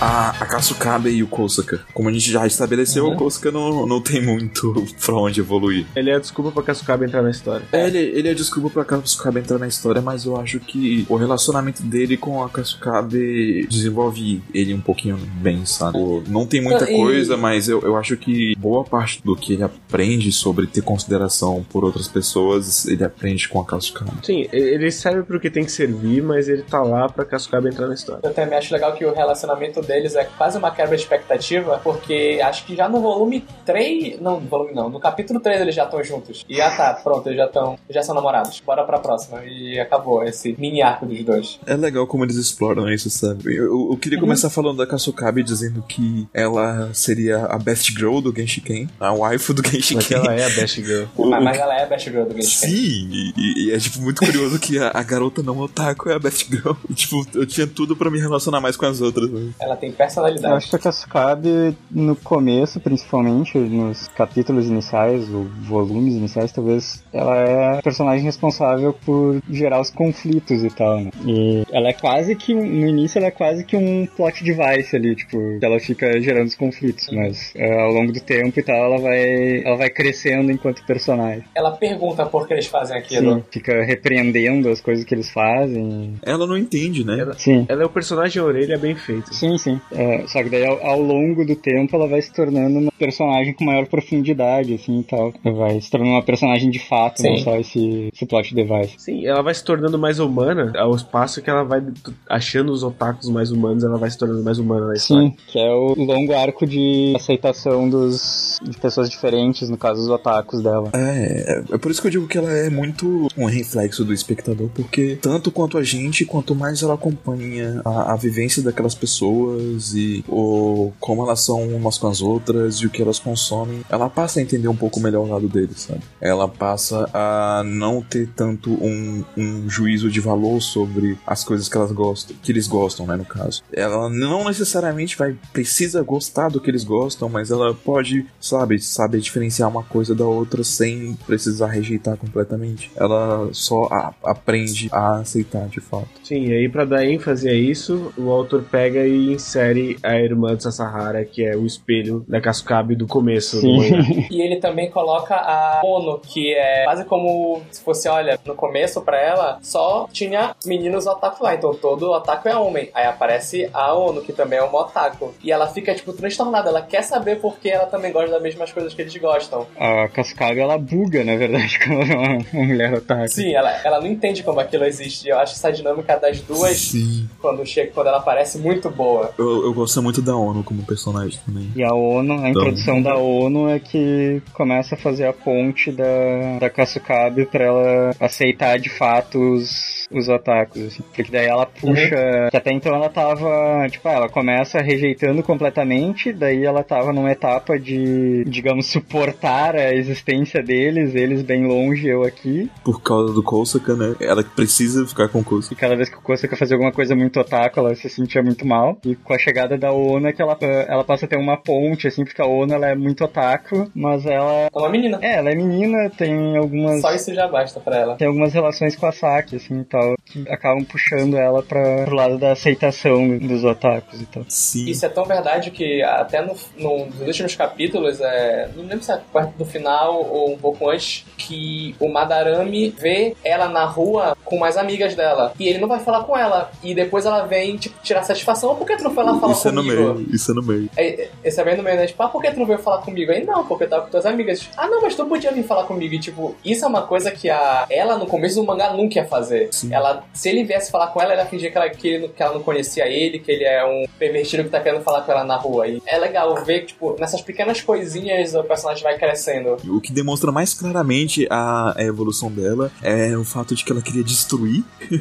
A, a Kasukabe e o Kosaka. Como a gente já estabeleceu, o Kosaka não, não tem muito pra onde evoluir. Ele é a desculpa pra Kasukabe entrar na história. É, ele, ele é desculpa pra Kasukabe entrar na história, mas eu acho que o relacionamento dele com a Kasukabe desenvolve ele um pouquinho bem, sabe? Não tem muita Não, e- coisa, mas eu, eu acho que boa parte do que ele aprende sobre ter consideração por outras pessoas, ele aprende com a Kasukabe. Sim, ele serve pro que tem que servir, mas ele tá lá pra Kasukabe entrar na história. Eu também acho legal que o relacionamento deles é quase uma quebra de expectativa, porque acho que já no volume 3. Não, no volume não. No capítulo 3 eles já estão juntos. E ah tá, pronto, eles já estão. Já são namorados. Bora pra próxima. E acabou esse mini arco dos dois. É legal como eles exploram isso, sabe? Eu, eu queria começar falando da Kasukabe dizendo que ela seria a best girl do Genshiken, a waifu do Mas Genshiken. ela é a Best Girl. O- mas, mas ela é a best girl do Genshin. Sim, e, e- e é tipo muito curioso que a, a garota não otaku é a best girl. E, tipo, eu tinha tudo pra me relacionar mais com as outras. né? Ela tem Eu personalidade. acho que a Kasukabe, no começo, principalmente, nos capítulos iniciais, ou volumes iniciais, talvez, ela é a personagem responsável por gerar os conflitos e tal, né? E ela é quase que, no início, ela é quase que um plot device ali, tipo, que ela fica gerando os conflitos, mas é, ao longo do tempo e tal, ela vai, ela vai crescendo enquanto personagem. Ela pergunta por que eles fazem aquilo. Sim, fica repreendendo as coisas que eles fazem. Ela não entende, né? Sim. Ela é o personagem orelha bem feito. Sim, sim. É, só que daí ao, ao longo do tempo ela vai se tornando uma personagem com maior profundidade, assim e tal. Vai se tornando uma personagem de fato, Sim. não só esse, esse plot device. Sim, ela vai se tornando mais humana ao espaço que ela vai achando os otakus mais humanos, ela vai se tornando mais humana na história. Sim, que é o longo arco de aceitação dos, de pessoas diferentes, no caso os otakus dela. É, é por isso que eu digo que ela é muito um reflexo do espectador, porque tanto quanto a gente, quanto mais ela acompanha a, a vivência daquelas pessoas e o, como elas são umas com as outras e o que elas consomem, ela passa a entender um pouco melhor o lado deles, sabe? Ela passa a não ter tanto um, um juízo de valor sobre as coisas que elas gostam, que eles gostam, né, no caso. Ela não necessariamente vai precisa gostar do que eles gostam, mas ela pode, sabe, saber diferenciar uma coisa da outra sem precisar rejeitar completamente. Ela só a- aprende a aceitar de fato. Sim, e aí pra dar ênfase a isso, o autor pega e insere a irmã de Sasahara, que é o espelho da Kasukabe do começo do Sim. mangá. E ele também coloca a Ono, que é quase como se fosse, olha, no começo pra ela só tinha meninos otaku lá, então todo otaku é homem. Aí aparece a Ono, que também é uma otaku. E ela fica, tipo, transtornada. Ela quer saber porque ela também gosta das mesmas coisas que eles gostam. A Kasukabe, ela buga, na verdade, quando ela é uma, uma mulher otaku. Sim, ela, ela não entende como aquilo existe. Eu acho essa dinâmica das duas, Sim. quando chega, quando ela aparece, muito boa. Eu, eu gosto muito da ONU como personagem também. E a ONU, a introdução da ONU é que começa a fazer a ponte da, da Kasukabe pra ela aceitar de fato os, os otakus, assim. Porque daí ela puxa. Que até então ela tava. Tipo, ah, ela começa rejeitando completamente, daí ela tava numa etapa de, digamos, suportar a existência deles, eles bem longe, eu aqui. Por causa do Kosaka, né? Ela precisa ficar com o Kosaka. E cada vez que o Kosaka fazia alguma coisa muito otaku, ela se sentia muito mal. E com a chegada da ONU é que ela, ela passa a ter uma ponte, assim, porque a ONU ela é muito otaku, mas ela. É uma menina. É, ela é menina, tem algumas. Só isso já basta pra ela. Tem algumas relações com a Saki, assim, e tal, que acabam puxando ela pra, pro lado da aceitação dos otakus e tal. Sim. Isso é tão verdade que até no, no- nos últimos capítulos, é, não lembro se é perto do final ou um pouco antes, que o Madarame vê ela na rua com mais amigas dela. E ele não vai falar com ela. E depois ela vem, tipo, tirar satisfação. Por que tu não foi lá falar Isso é no comigo? meio, isso é no meio. Aí, Esse é bem no meio, né? Tipo, ah, por que tu não veio falar comigo? Aí, não, porque eu tava com tuas amigas. Ah, não, mas tu podia vir falar comigo. E, tipo, isso é uma coisa que a ela, no começo do mangá, nunca ia fazer. Ela, se ele viesse falar com ela, ela ia fingir que ela, que, ele- que ela não conhecia ele, que ele é um pervertido que tá querendo falar com ela na rua. E é legal ver, tipo, nessas pequenas coisinhas o personagem vai crescendo. O que demonstra mais claramente a, a evolução dela é o fato de que ela queria destruir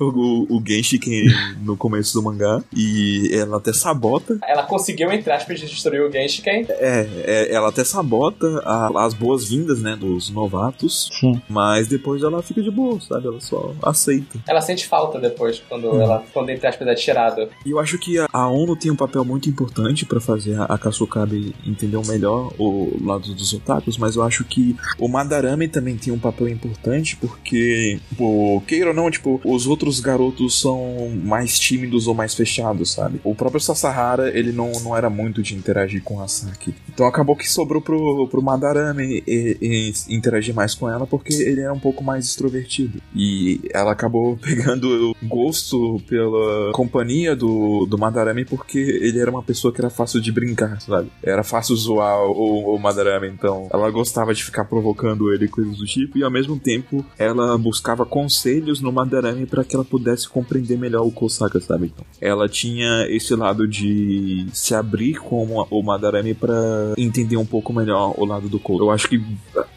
o, o Genshiken no começo do mangá. E ela até sabota. Ela conseguiu, entre aspas, destruir o Genshiken. É, é, ela até sabota a- as boas-vindas, né, dos novatos. Sim. Mas depois ela fica de boa, sabe? Ela só aceita. Ela sente falta depois, quando ela, quando entre aspas, é tirada. E eu acho que a, a ONU tem um papel muito importante pra fazer a, a Kasukabe entender melhor o lado dos otakus, mas eu acho que o Madarame também tem um papel importante porque, tipo, queira ou não, tipo, os outros garotos são mais tímidos ou mais fechados, sabe? O próprio Sasahara, ele não, não era muito de interagir com a Saki. Então acabou que sobrou pro, pro Madarame e, e interagir mais com ela porque ele era um pouco mais extrovertido. E ela acabou pegando gosto pela companhia do, do Madarame porque ele era uma pessoa que era fácil de brincar, sabe? Era fácil zoar o, o Madarame, então ela gostava de ficar provocando ele, coisas do tipo, e ao mesmo tempo ela buscava conselhos no Madarame para que ela pudesse compreender melhor o Kosaka, sabe? Então, ela tinha esse lado de se abrir com o Madarame para entender um pouco melhor o lado do Kosuke. Eu acho que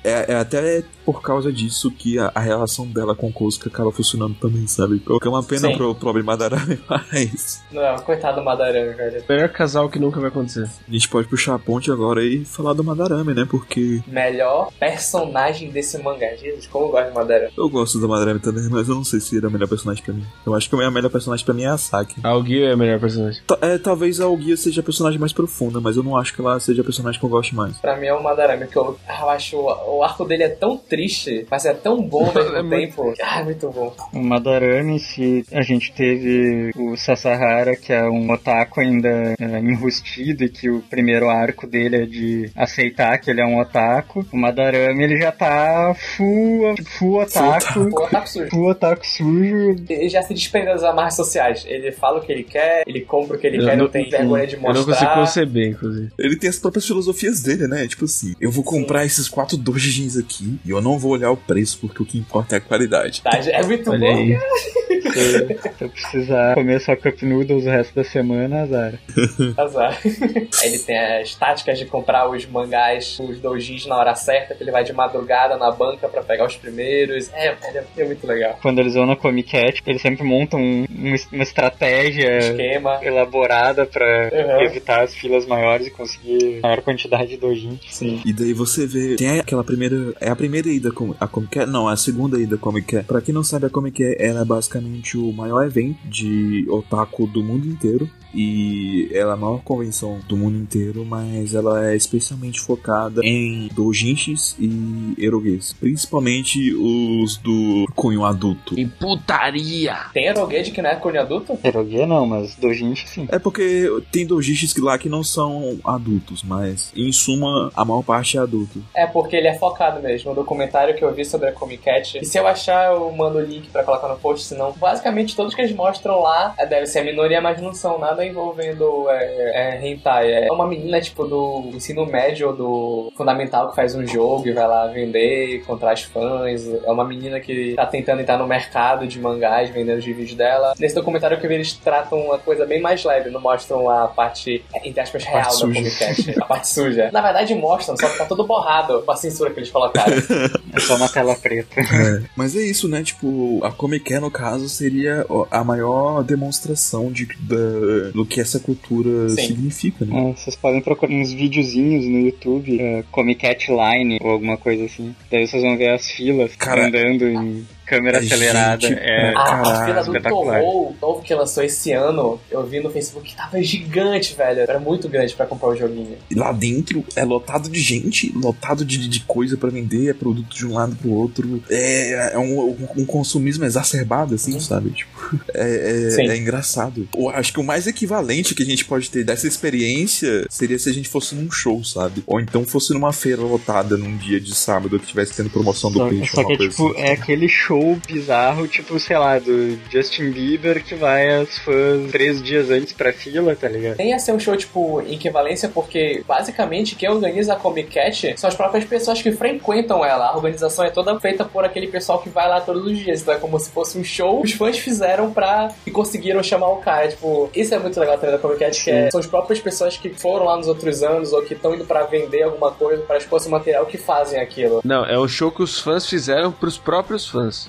é, é até por causa disso que a, a relação dela com o Kosuke acaba funcionando também, sabe? O que é uma pena Sim. pro pobre Madarame, mas Não, coitado do Madarame, velho. Melhor casal que nunca vai acontecer. a gente pode puxar a ponte agora e falar do Madarame, né? Porque Melhor personagem desse mangá. Jesus, como eu gosto do Madarame. eu gosto do Madarame também, mas eu não sei se ele é o melhor personagem pra mim. Eu acho que o melhor personagem pra mim é a Saki. A Alguia é a melhor personagem. Ta- é, talvez a Ogia seja a personagem mais profunda, mas eu não acho que ela seja a personagem que eu gosto mais. Pra mim é o Madarame, que eu, eu acho o, o arco dele é tão triste, mas é tão bom ao mesmo É muito- tempo. Ah, muito bom. O Madarame, se a gente teve o Sasahara, que é um otaku ainda é, enrustido e que o primeiro arco dele é de aceitar que ele é um otaku, o Madarame ele já tá full, full otaku, O Otaku sujo. full otaku sujo. Ele já se desprendeu das amarras sociais. Ele fala o que ele quer, ele compra o que ele Eu quer, não, não- tem vergonha de Eu não consigo mostrar. conceber, inclusive. Ele tem as próprias filosofias dele, né? Tipo assim, eu vou comprar esses quatro dojins aqui e eu não vou olhar o preço porque o que importa é a qualidade. Tá, É muito Olha bom. aí. Se, se eu precisar comer só cup noodles o resto da semana, azar. Azar. Aí ele tem as táticas de comprar os mangás, os doujins na hora certa, que ele vai de madrugada na banca pra pegar os primeiros. É, é, é muito legal. Quando eles vão na Comic Cat, eles sempre montam um- uma, estratégia Esquema. elaborada pra Uhum. evitar as filas maiores e conseguir maior quantidade de dojins. Sim. E daí você vê. Tem aquela primeira. É a primeira ida com a Comic Con? Não, é a segunda ida Comic Con. Pra quem não sabe, a Comic Con ela é basicamente o maior evento de otaku do mundo inteiro. E ela é a maior convenção do mundo inteiro, mas ela é especialmente focada em doujinshis e eroguês. Principalmente os do cunho adulto. E putaria! Tem Eroguede que não é cunho adulto? Erogue não, mas dojinshi sim. É porque tem doujinshis lá que não são adultos, mas em suma, a maior parte é adulto. É porque ele é focado mesmo. O documentário que eu vi sobre a Comic Cat. E se eu achar, eu mando o link pra colocar no post. Senão, basicamente, todos que eles mostram lá é, deve ser a minoria, mas não são nada envolvendo é, é, hentai. É uma menina, tipo, do ensino médio ou do fundamental que faz um jogo e vai lá vender, encontrar as fãs. É uma menina que tá tentando entrar no mercado de mangás, vendendo os vídeos dela. Nesse documentário que eu vi, eles tratam uma coisa bem mais leve. Não mostram a parte, entre aspas, real da suja. Comic Cat. A parte suja. Na verdade, mostram, só que tá todo borrado com a censura que eles colocaram. É só uma tela preta. Mas é isso, né? Tipo, a Comic Con, no caso, seria a maior demonstração de, da- do que essa cultura Sim. significa, né? É, vocês podem procurar uns videozinhos no YouTube, é, Comic Cat Line ou alguma coisa assim. Daí vocês vão ver as filas Cara, andando em câmera é acelerada. gente É, pra A, a fila do. Torro, novo que lançou esse ano, eu vi no Facebook que tava gigante, velho. Era muito grande pra comprar o joguinho. E lá dentro é lotado de gente, lotado de, de coisa pra vender, é produto de um lado pro outro. É, é um, um- um consumismo exacerbado, assim, sabe? Tipo, é, é- é engraçado. Eu acho que o mais equivalente que a gente pode ter dessa experiência seria se a gente fosse num show, sabe? Ou então fosse numa feira lotada num dia de sábado que tivesse tendo promoção do Só, peixe, só uma que é coisa tipo, assim. é aquele show bizarro, tipo, sei lá, do Justin Bieber que vai as fãs três dias antes pra fila, tá ligado? Nem ia ser um show, tipo, em equivalência, porque basicamente quem organiza a Comic Cat são as próprias pessoas que frequentam ela. A organização é toda feita por aquele pessoal que vai lá todos os dias. Então é como se fosse um show que os fãs fizeram pra. e conseguiram chamar o cara. Tipo, isso é muito legal também da Comic Cat, que é, são as próprias pessoas que foram lá nos outros anos ou que estão indo pra vender alguma coisa, pra expor seu material, que fazem aquilo. Não, é o show que os fãs fizeram pros próprios fãs.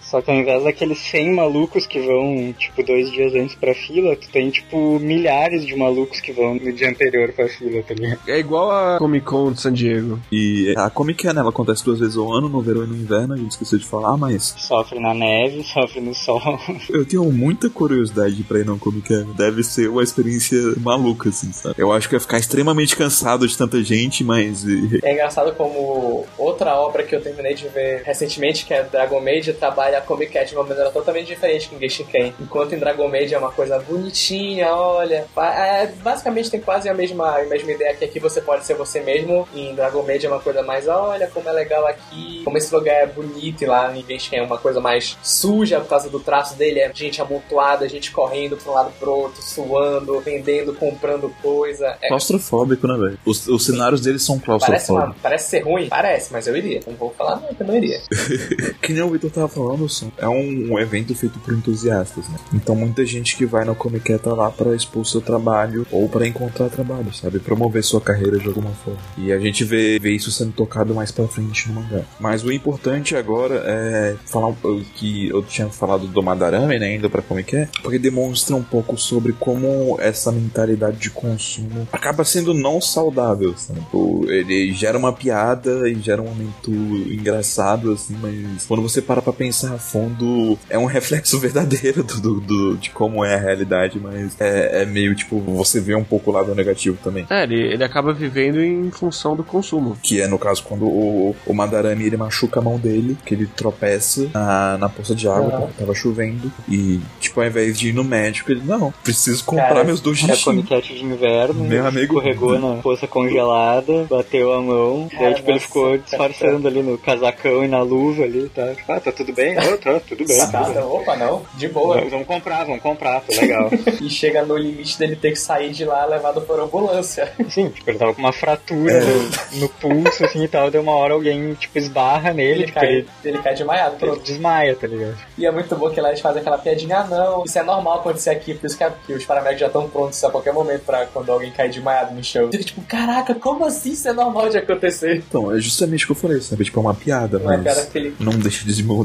Só que ao invés daqueles 100 malucos que vão, tipo, dois dias antes pra fila, tu tem, tipo, milhares de malucos que vão no dia anterior pra fila, tá ligado? É igual a Comic Con de San Diego. E a Comic Con, ela acontece duas vezes ao ano, no verão e no inverno, a gente esqueceu de falar, mas Sofre na neve, sofre no sol. eu tenho muita curiosidade pra ir na Comic Con. Deve ser uma experiência maluca, assim, sabe? Eu acho que ia ficar extremamente cansado de tanta gente, mas É engraçado como outra obra que eu terminei de ver recentemente, que é Dragon Maid, trabalha a Comic Cat de uma maneira totalmente diferente com Genshin Ken. Enquanto em Dragon Maid é uma coisa bonitinha, olha. é, basicamente tem quase a mesma, a mesma ideia que aqui você pode ser você mesmo. Em Dragon Maid é uma coisa mais, olha como é legal aqui, como esse lugar é bonito. E lá em Genshin é uma coisa mais suja por causa do traço dele, é gente amontoada, gente correndo pra um lado pro outro, suando, vendendo, comprando coisa. É, claustrofóbico, né, velho? Os, os cenários deles são Parece, claustrofóbicos. uma, parece ser ruim? Parece, mas eu iria. Não vou falar não, que eu não iria. Que nem o Vitor tava falando, É um, um evento feito por entusiastas, né? Então muita gente que vai na Comic Con tá lá pra expor seu trabalho ou pra encontrar trabalho, sabe? Promover sua carreira de alguma forma. E a gente vê, vê isso sendo tocado mais pra frente no mangá. Mas o importante agora é falar o que eu tinha falado do Madarame, né? Indo pra Comic Con, porque demonstra um pouco sobre como essa mentalidade de consumo acaba sendo não saudável, sabe? Ele gera uma piada e gera um momento engraçado, assim, mas quando você para pra pensar fundo, é um reflexo verdadeiro do, do- do- de como é a realidade, mas é, é meio tipo, você vê um pouco o lado negativo também. É, ele, ele acaba vivendo em função do consumo. Que é no caso quando o, o Madarame ele machuca a mão dele, que ele tropeça na, na poça de água, porque tava chovendo. E, tipo, ao invés de ir no médico, ele, não, preciso comprar Cara, meus dois É a dixinhos. Comic Cat de inverno, Meu amigo- escorregou na poça congelada, bateu a mão, Cara, daí tipo, ele ficou disfarçando ali no casacão e na luva ali, tá? Tipo, ah, tá tudo bem? Tá, tudo bem. Tá, tudo bem. opa, não, de boa. Vamos vamos comprar, vamos comprar, tá legal. E chega no limite dele ter que sair de lá levado por ambulância. Sim, tipo, ele tava com uma fratura no, no pulso, assim e tal, deu uma hora alguém, tipo, esbarra nele, Ele tipo, cai, ele, ele cai desmaiado, ele pronto. desmaia, tá ligado? E é muito bom que lá eles fazem aquela piadinha, ah não, isso é normal acontecer aqui, por isso que, que os paramédicos já estão prontos a qualquer momento pra quando alguém cair desmaiado no chão. Fica tipo, caraca, como assim isso é normal de acontecer? Então, é justamente o que eu falei, sabe? Tipo, é uma piada, Uma mas piada que ele- não deixa de demo-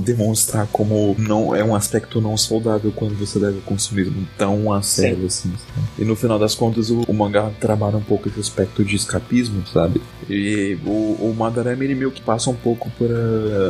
como não é um aspecto não saudável quando você leva o consumismo tão a sério, assim. sabe? E no final das contas, o, o mangá trabalha um pouco esse aspecto de escapismo, sabe? E o, o Madarame, ele meio que passa um pouco pra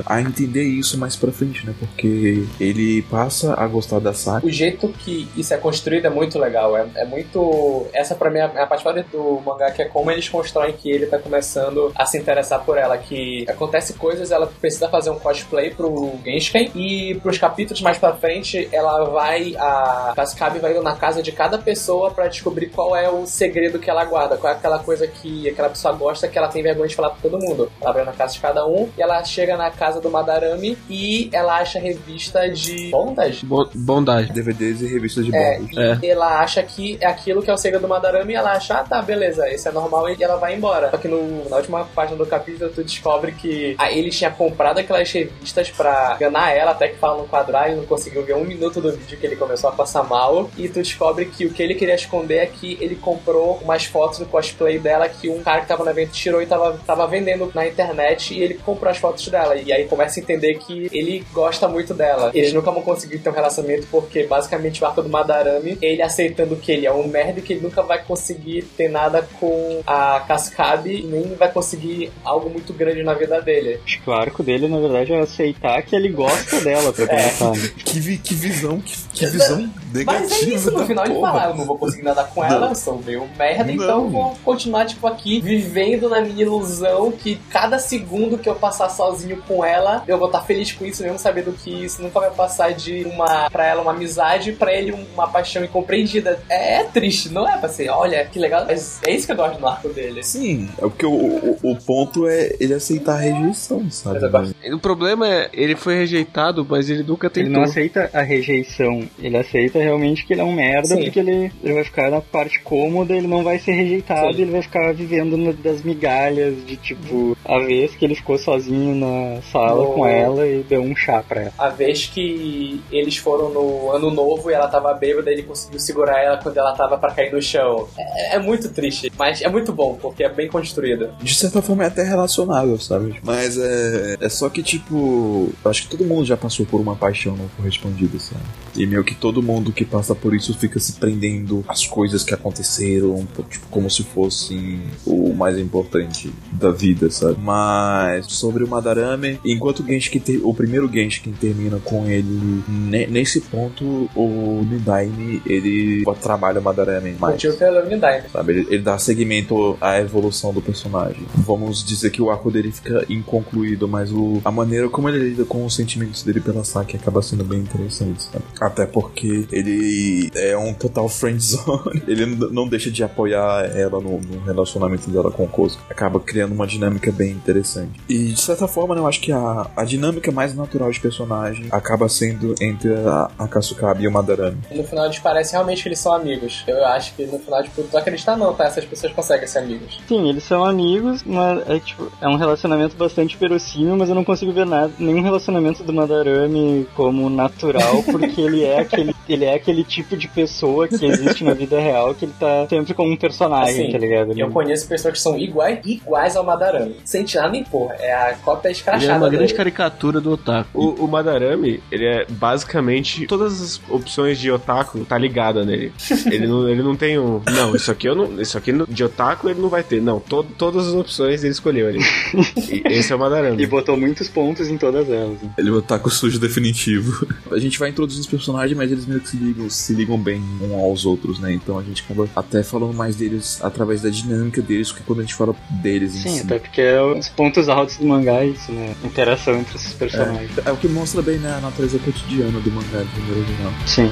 a entender isso mais pra frente, né? Porque ele passa a gostar da Saki. O jeito que isso é construído é muito legal. É, é muito. Essa pra mim é a parte favorita do mangá, que é como eles constroem que ele tá começando a se interessar por ela. Que acontece coisas, ela precisa fazer um cosplay pro Genshin e pros capítulos mais pra frente, ela vai. A Cascabe vai na casa de cada pessoa pra descobrir qual é o segredo que ela guarda, qual é aquela coisa que aquela pessoa gosta que ela tem vergonha de falar pra todo mundo. Ela vai na casa de cada um e ela chega na casa do Madarame e ela acha revista de bondage. Bo- bondade. DVDs e revistas de É, e ela acha que é aquilo que é o segredo do Madarame e ela acha, ah tá, beleza, esse é normal e ela vai embora. Só que no- na última página do capítulo tu descobre que ah, ele tinha comprado aquelas revistas pra enganar ela, até que fala no quadrar e não conseguiu ver um minuto do vídeo que ele começou a passar mal. E tu descobre que o que ele queria esconder é que ele comprou umas fotos do cosplay dela que um cara que tava no evento tirou e tava, tava vendendo na internet e ele comprou as fotos dela. E aí começa a entender que ele gosta muito dela. Eles nunca vão conseguir ter um relacionamento porque basicamente o arco do Madarame, ele aceitando que ele é um merda e que ele nunca vai conseguir ter nada com a Cascabe, nem vai conseguir algo muito grande na vida dele. Acho que o arco dele, na verdade, é aceitar que ele gosta dela, pra começar. né? Que, que visão, que, que visão negativa Mas é isso, no final ele porra. fala, "Ah, eu não vou conseguir nada com ela, eu sou meio merda, Não. então eu vou continuar, tipo, aqui, vivendo na minha ilusão que cada segundo que eu passar sozinho com ela, eu vou estar feliz com isso, mesmo sabendo que isso nunca vai passar de uma, pra ela, uma amizade, pra ele uma paixão incompreendida. É, triste, não é pra ser, olha, que legal, mas é isso que eu gosto no arco dele. Sim, é porque o, o, o ponto é ele aceitar a rejeição, sabe? Exatamente. O problema é, ele foi rejeitado, mas ele nunca Ele tentou. não aceita a rejeição Ele aceita realmente que ele é um merda, Sim. porque ele, ele vai ficar na parte cômoda, ele não vai ser rejeitado, Sim. ele vai ficar vivendo no- das migalhas de tipo, a vez que ele ficou sozinho na sala Oh. com ela e deu um chá pra ela. A vez que eles foram no ano novo e ela tava bêbada, ele conseguiu segurar ela quando ela tava pra cair no chão. É, é muito triste, mas é muito bom, porque é bem construída. De certa forma é até relacionável, sabe? Mas é, é só que, tipo, eu acho que todo mundo já passou por uma paixão não correspondida, sabe? E meio que todo mundo que passa por isso fica se prendendo às coisas que aconteceram, tipo, como se fossem o mais importante da vida, sabe? Mas sobre o Madarame, enquanto o Genshin, ter, o primeiro Genshin termina com ele, ne- nesse ponto, o Nidaime, ele trabalha o Madarame mais pela unidade. sabe? Ele, ele dá seguimento à evolução do personagem. Vamos dizer que o arco dele fica inconcluído, mas o, a maneira como ele lida com os sentimentos dele pela Saki acaba sendo bem interessante, sabe? Até porque ele é um total friendzone. Ele não deixa de apoiar ela no, no relacionamento dela com o Kosuke. Acaba criando uma dinâmica bem interessante. E de certa forma, né, eu acho que a, a dinâmica mais natural de personagem acaba sendo entre a, a Kasukabe e o Madarame. No final eles parecem realmente que eles são amigos. Eu acho que no final, tipo, tu acreditar não, tá? Essas pessoas conseguem ser amigos. Sim, eles são amigos, mas é tipo, é um relacionamento bastante verossímil, mas eu não consigo ver nada, nenhum relacionamento do Madarame como natural, porque ele é aquele, ele é aquele tipo de pessoa que existe na vida real, que ele tá sempre como um personagem, Assim, tá ligado? Ele- Eu conheço pessoas que são iguais, iguais ao Madarame. Sem tirar nem porra. É a cópia Ele é escrachada uma grande dele. caricatura do otaku. O, o Madarame, ele é basicamente todas as opções de otaku tá ligada nele. ele, não, ele não tem um. Não, isso aqui eu não. Isso aqui no- de otaku ele não vai ter. Não, to- todas as opções ele escolheu ali. Esse é o Madarame. E botou muitos pontos em todas elas. Ele é o taco sujo definitivo. A gente vai introduzir os personagens, mas eles que se ligam, se ligam bem um aos outros, né? Então a gente acaba até falando mais deles através da dinâmica deles, que quando a gente fala deles em Sim, si. até porque é os pontos altos do mangá, é isso, né? Interação entre esses personagens. É, é o que mostra bem né, a natureza cotidiana do mangá maneira geral. Sim.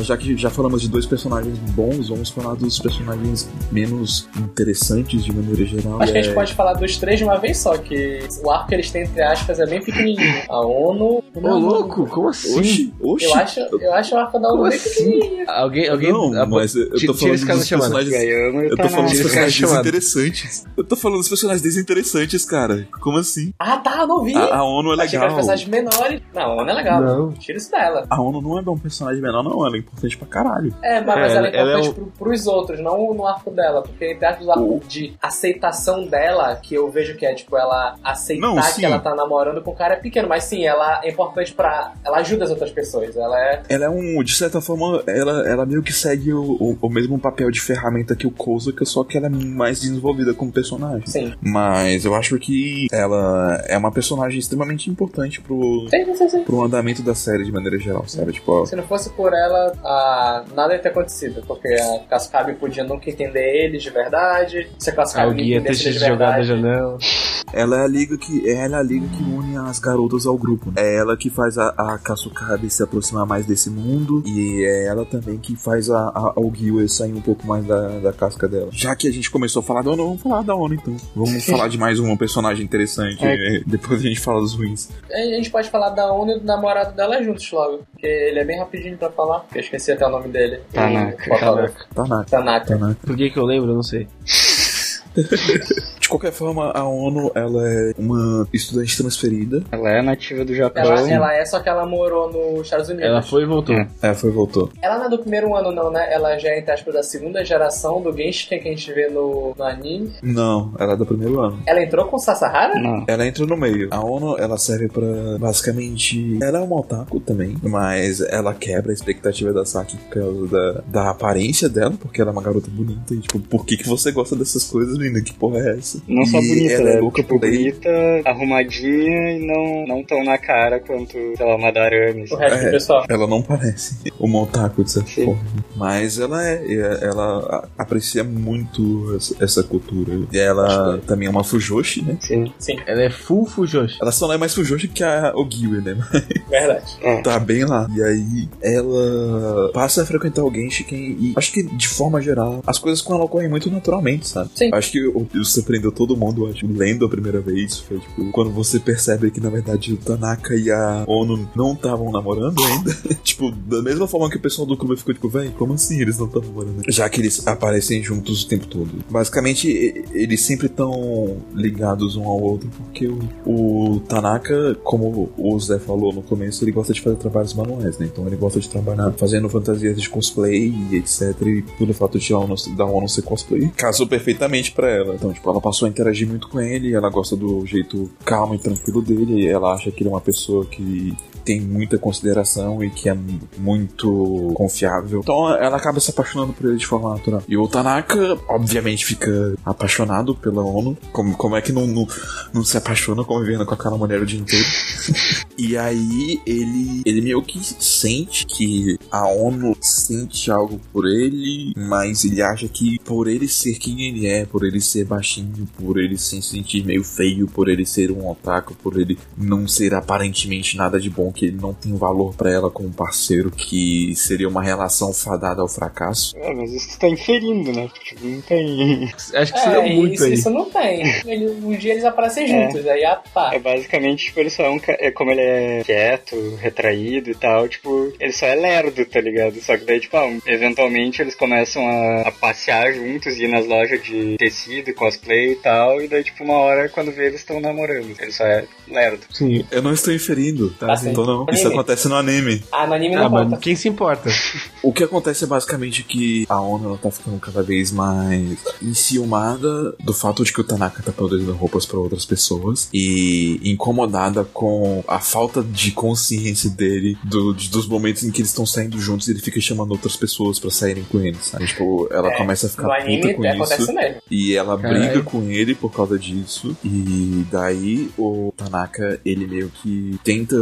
Já que já falamos de dois personagens bons, vamos falar dos personagens menos interessantes de maneira geral. Acho que a gente É, pode falar dos três de uma vez só, que o arco que eles têm, entre aspas, é bem pequenininho. A ONU... Ô, louco, como assim? Oxi, oxi. Eu acho, eu acho o arco da ONU Como bem assim? pequenininho. Alguém, alguém. Não, mas eu tô tira falando dos personagens. Eu tô falando dos personagens desinteressantes. Eu tô falando dos personagens desinteressantes, cara. Como assim? Ah, tá, não vi. A, a ONU é Achei que legal. personagens menores. Não, a ONU é legal. Não. Tira isso dela. A ONU não é um personagem menor, não. É importante pra caralho. É, mas, mas É, ela é ela é importante pro, pros outros, não no arco dela. Porque entre aspas, o arco de aceitação dela, que eu vejo que é, tipo, ela aceitar Não, que ela tá namorando com o cara é pequeno. Mas sim, ela é importante pra... Ela ajuda as outras pessoas. Ela é... Ela é um, de certa forma, ela, ela meio que segue o, o, o mesmo papel de ferramenta que o Kozuka, só que ela é mais desenvolvida como personagem. Sim. Mas eu acho que ela é uma personagem extremamente importante pro, Sim, sim, sim. pro andamento da série de maneira geral, sabe? Tipo, Se não fosse por ela, ah, nada ia ter acontecido. Porque a Cascabe podia nunca entender eles de verdade. Se a Cascabe não ia ter entendesse de verdade... janela. ela é a liga que ela é a liga que une as garotas ao grupo. né? É ela que faz a, a Kasukabe se aproximar mais desse mundo e é ela também que faz a, a, a Ogiwe sair um pouco mais da, da casca dela. Já que a gente começou a falar da ONU, vamos falar da ONU então. Vamos falar de mais um personagem interessante. É. é, Depois a gente fala dos ruins. A gente pode falar da ONU e do namorado dela juntos logo. Porque ele é bem rapidinho pra falar. Porque esqueci até o nome dele. Tanaka. Tanaka. Tanaka. Tanaka. Por que que eu lembro? Eu não sei. De qualquer forma, a ONU ela é uma estudante transferida. Ela é nativa do Japão. Ela, ela é, só que ela morou nos Estados Unidos. Ela foi e voltou. É. É, foi e voltou. Ela não é do primeiro ano, não, né? Ela já é, entre aspas, da segunda geração do Genshin que a gente vê no, no anime. Não, ela é do primeiro ano. Ela entrou com Sasahara? Não. Ela entra no meio. A ONU, ela serve pra, basicamente... Ela é uma otaku também, mas ela quebra a expectativa da Saki por causa da, da aparência dela, porque ela é uma garota bonita. E, tipo, por que, que você gosta dessas coisas, menina? Que porra é essa? Criança. Não só E bonita, ela é né? louca tipo, por ele. bonita, arrumadinha e não, não tão na cara quanto, sei lá, uma Darame. O resto do É, pessoal. Ela não parece uma otaku de certa Sim. forma. Mas ela é, é- ela aprecia muito essa, cultura. E ela também é uma Fujoshi, né? Sim. Sim, Ela é full Fujoshi. Ela só não é mais Fujoshi que a Ogiwe, né? verdade. tá bem lá. E aí ela passa a frequentar o Genshiken e acho que de forma geral as coisas com ela ocorrem muito naturalmente, sabe? Sim. Acho que o- o surpreendeu todo mundo, acho, lendo a primeira vez. Foi tipo, quando você percebe que na verdade o Tanaka e a Ono não estavam namorando ainda. tipo, da mesma forma que o pessoal do clube ficou tipo, véi, como assim eles não estão namorando? Já que eles aparecem juntos o tempo todo. Basicamente, eles sempre estão ligados um ao outro, porque o, o Tanaka, como o Zé falou no começo, ele gosta de fazer trabalhos manuais, né? Então ele gosta de trabalhar fazendo fantasias de cosplay e etc. E pelo fato de a Ono, da Ono ser cosplay, casou perfeitamente pra ela. Então, tipo, ela passou a interagir muito com ele, ela gosta do jeito calmo e tranquilo dele, ela acha que ele é uma pessoa que tem muita consideração e que é mu- muito confiável. Então ela acaba se apaixonando por ele de forma natural. E o Tanaka, obviamente, fica apaixonado pela ONU. Como, como é que não, não, não se apaixona convivendo com aquela mulher o dia inteiro? e aí ele, ele meio que sente que a ONU sente algo por ele, mas ele acha que por ele ser quem ele é, por ele ser baixinho, por ele se sentir meio feio, por ele ser um otaku, por ele não ser aparentemente nada de bom, que ele não tem valor pra ela como parceiro, que seria uma relação fadada ao fracasso. É, mas isso tu tá inferindo, né? Tipo, não tem. Acho que seria É, muito isso, aí. isso não tem. Ele, um dia eles aparecem juntos, aí ah, tá. É basicamente, tipo, ele só é um é Como ele é quieto, retraído e tal, tipo, ele só é lerdo, tá ligado? Só que daí, tipo, ah, eventualmente eles começam a, a passear juntos e ir nas lojas de tecido cosplay e tal, e daí, tipo, uma hora quando vê eles estão namorando. Ele só é lerdo. Sim. Eu não estou inferindo, tá? Sim. Então não, isso Anime. acontece no anime. Ah, no anime Ah, não mas conta. quem se importa? O que acontece é basicamente que a ONU ela tá ficando cada vez mais enciumada do fato de que o Tanaka tá produzindo roupas para outras pessoas e incomodada com a falta de consciência dele do- de- dos momentos em que eles estão saindo juntos e ele fica chamando outras pessoas pra saírem com ele, sabe? Tipo, ela É, começa a ficar puta anime com isso. mesmo. E ela Caralho. briga com ele por causa disso. E daí o Tanaka, ele meio que tenta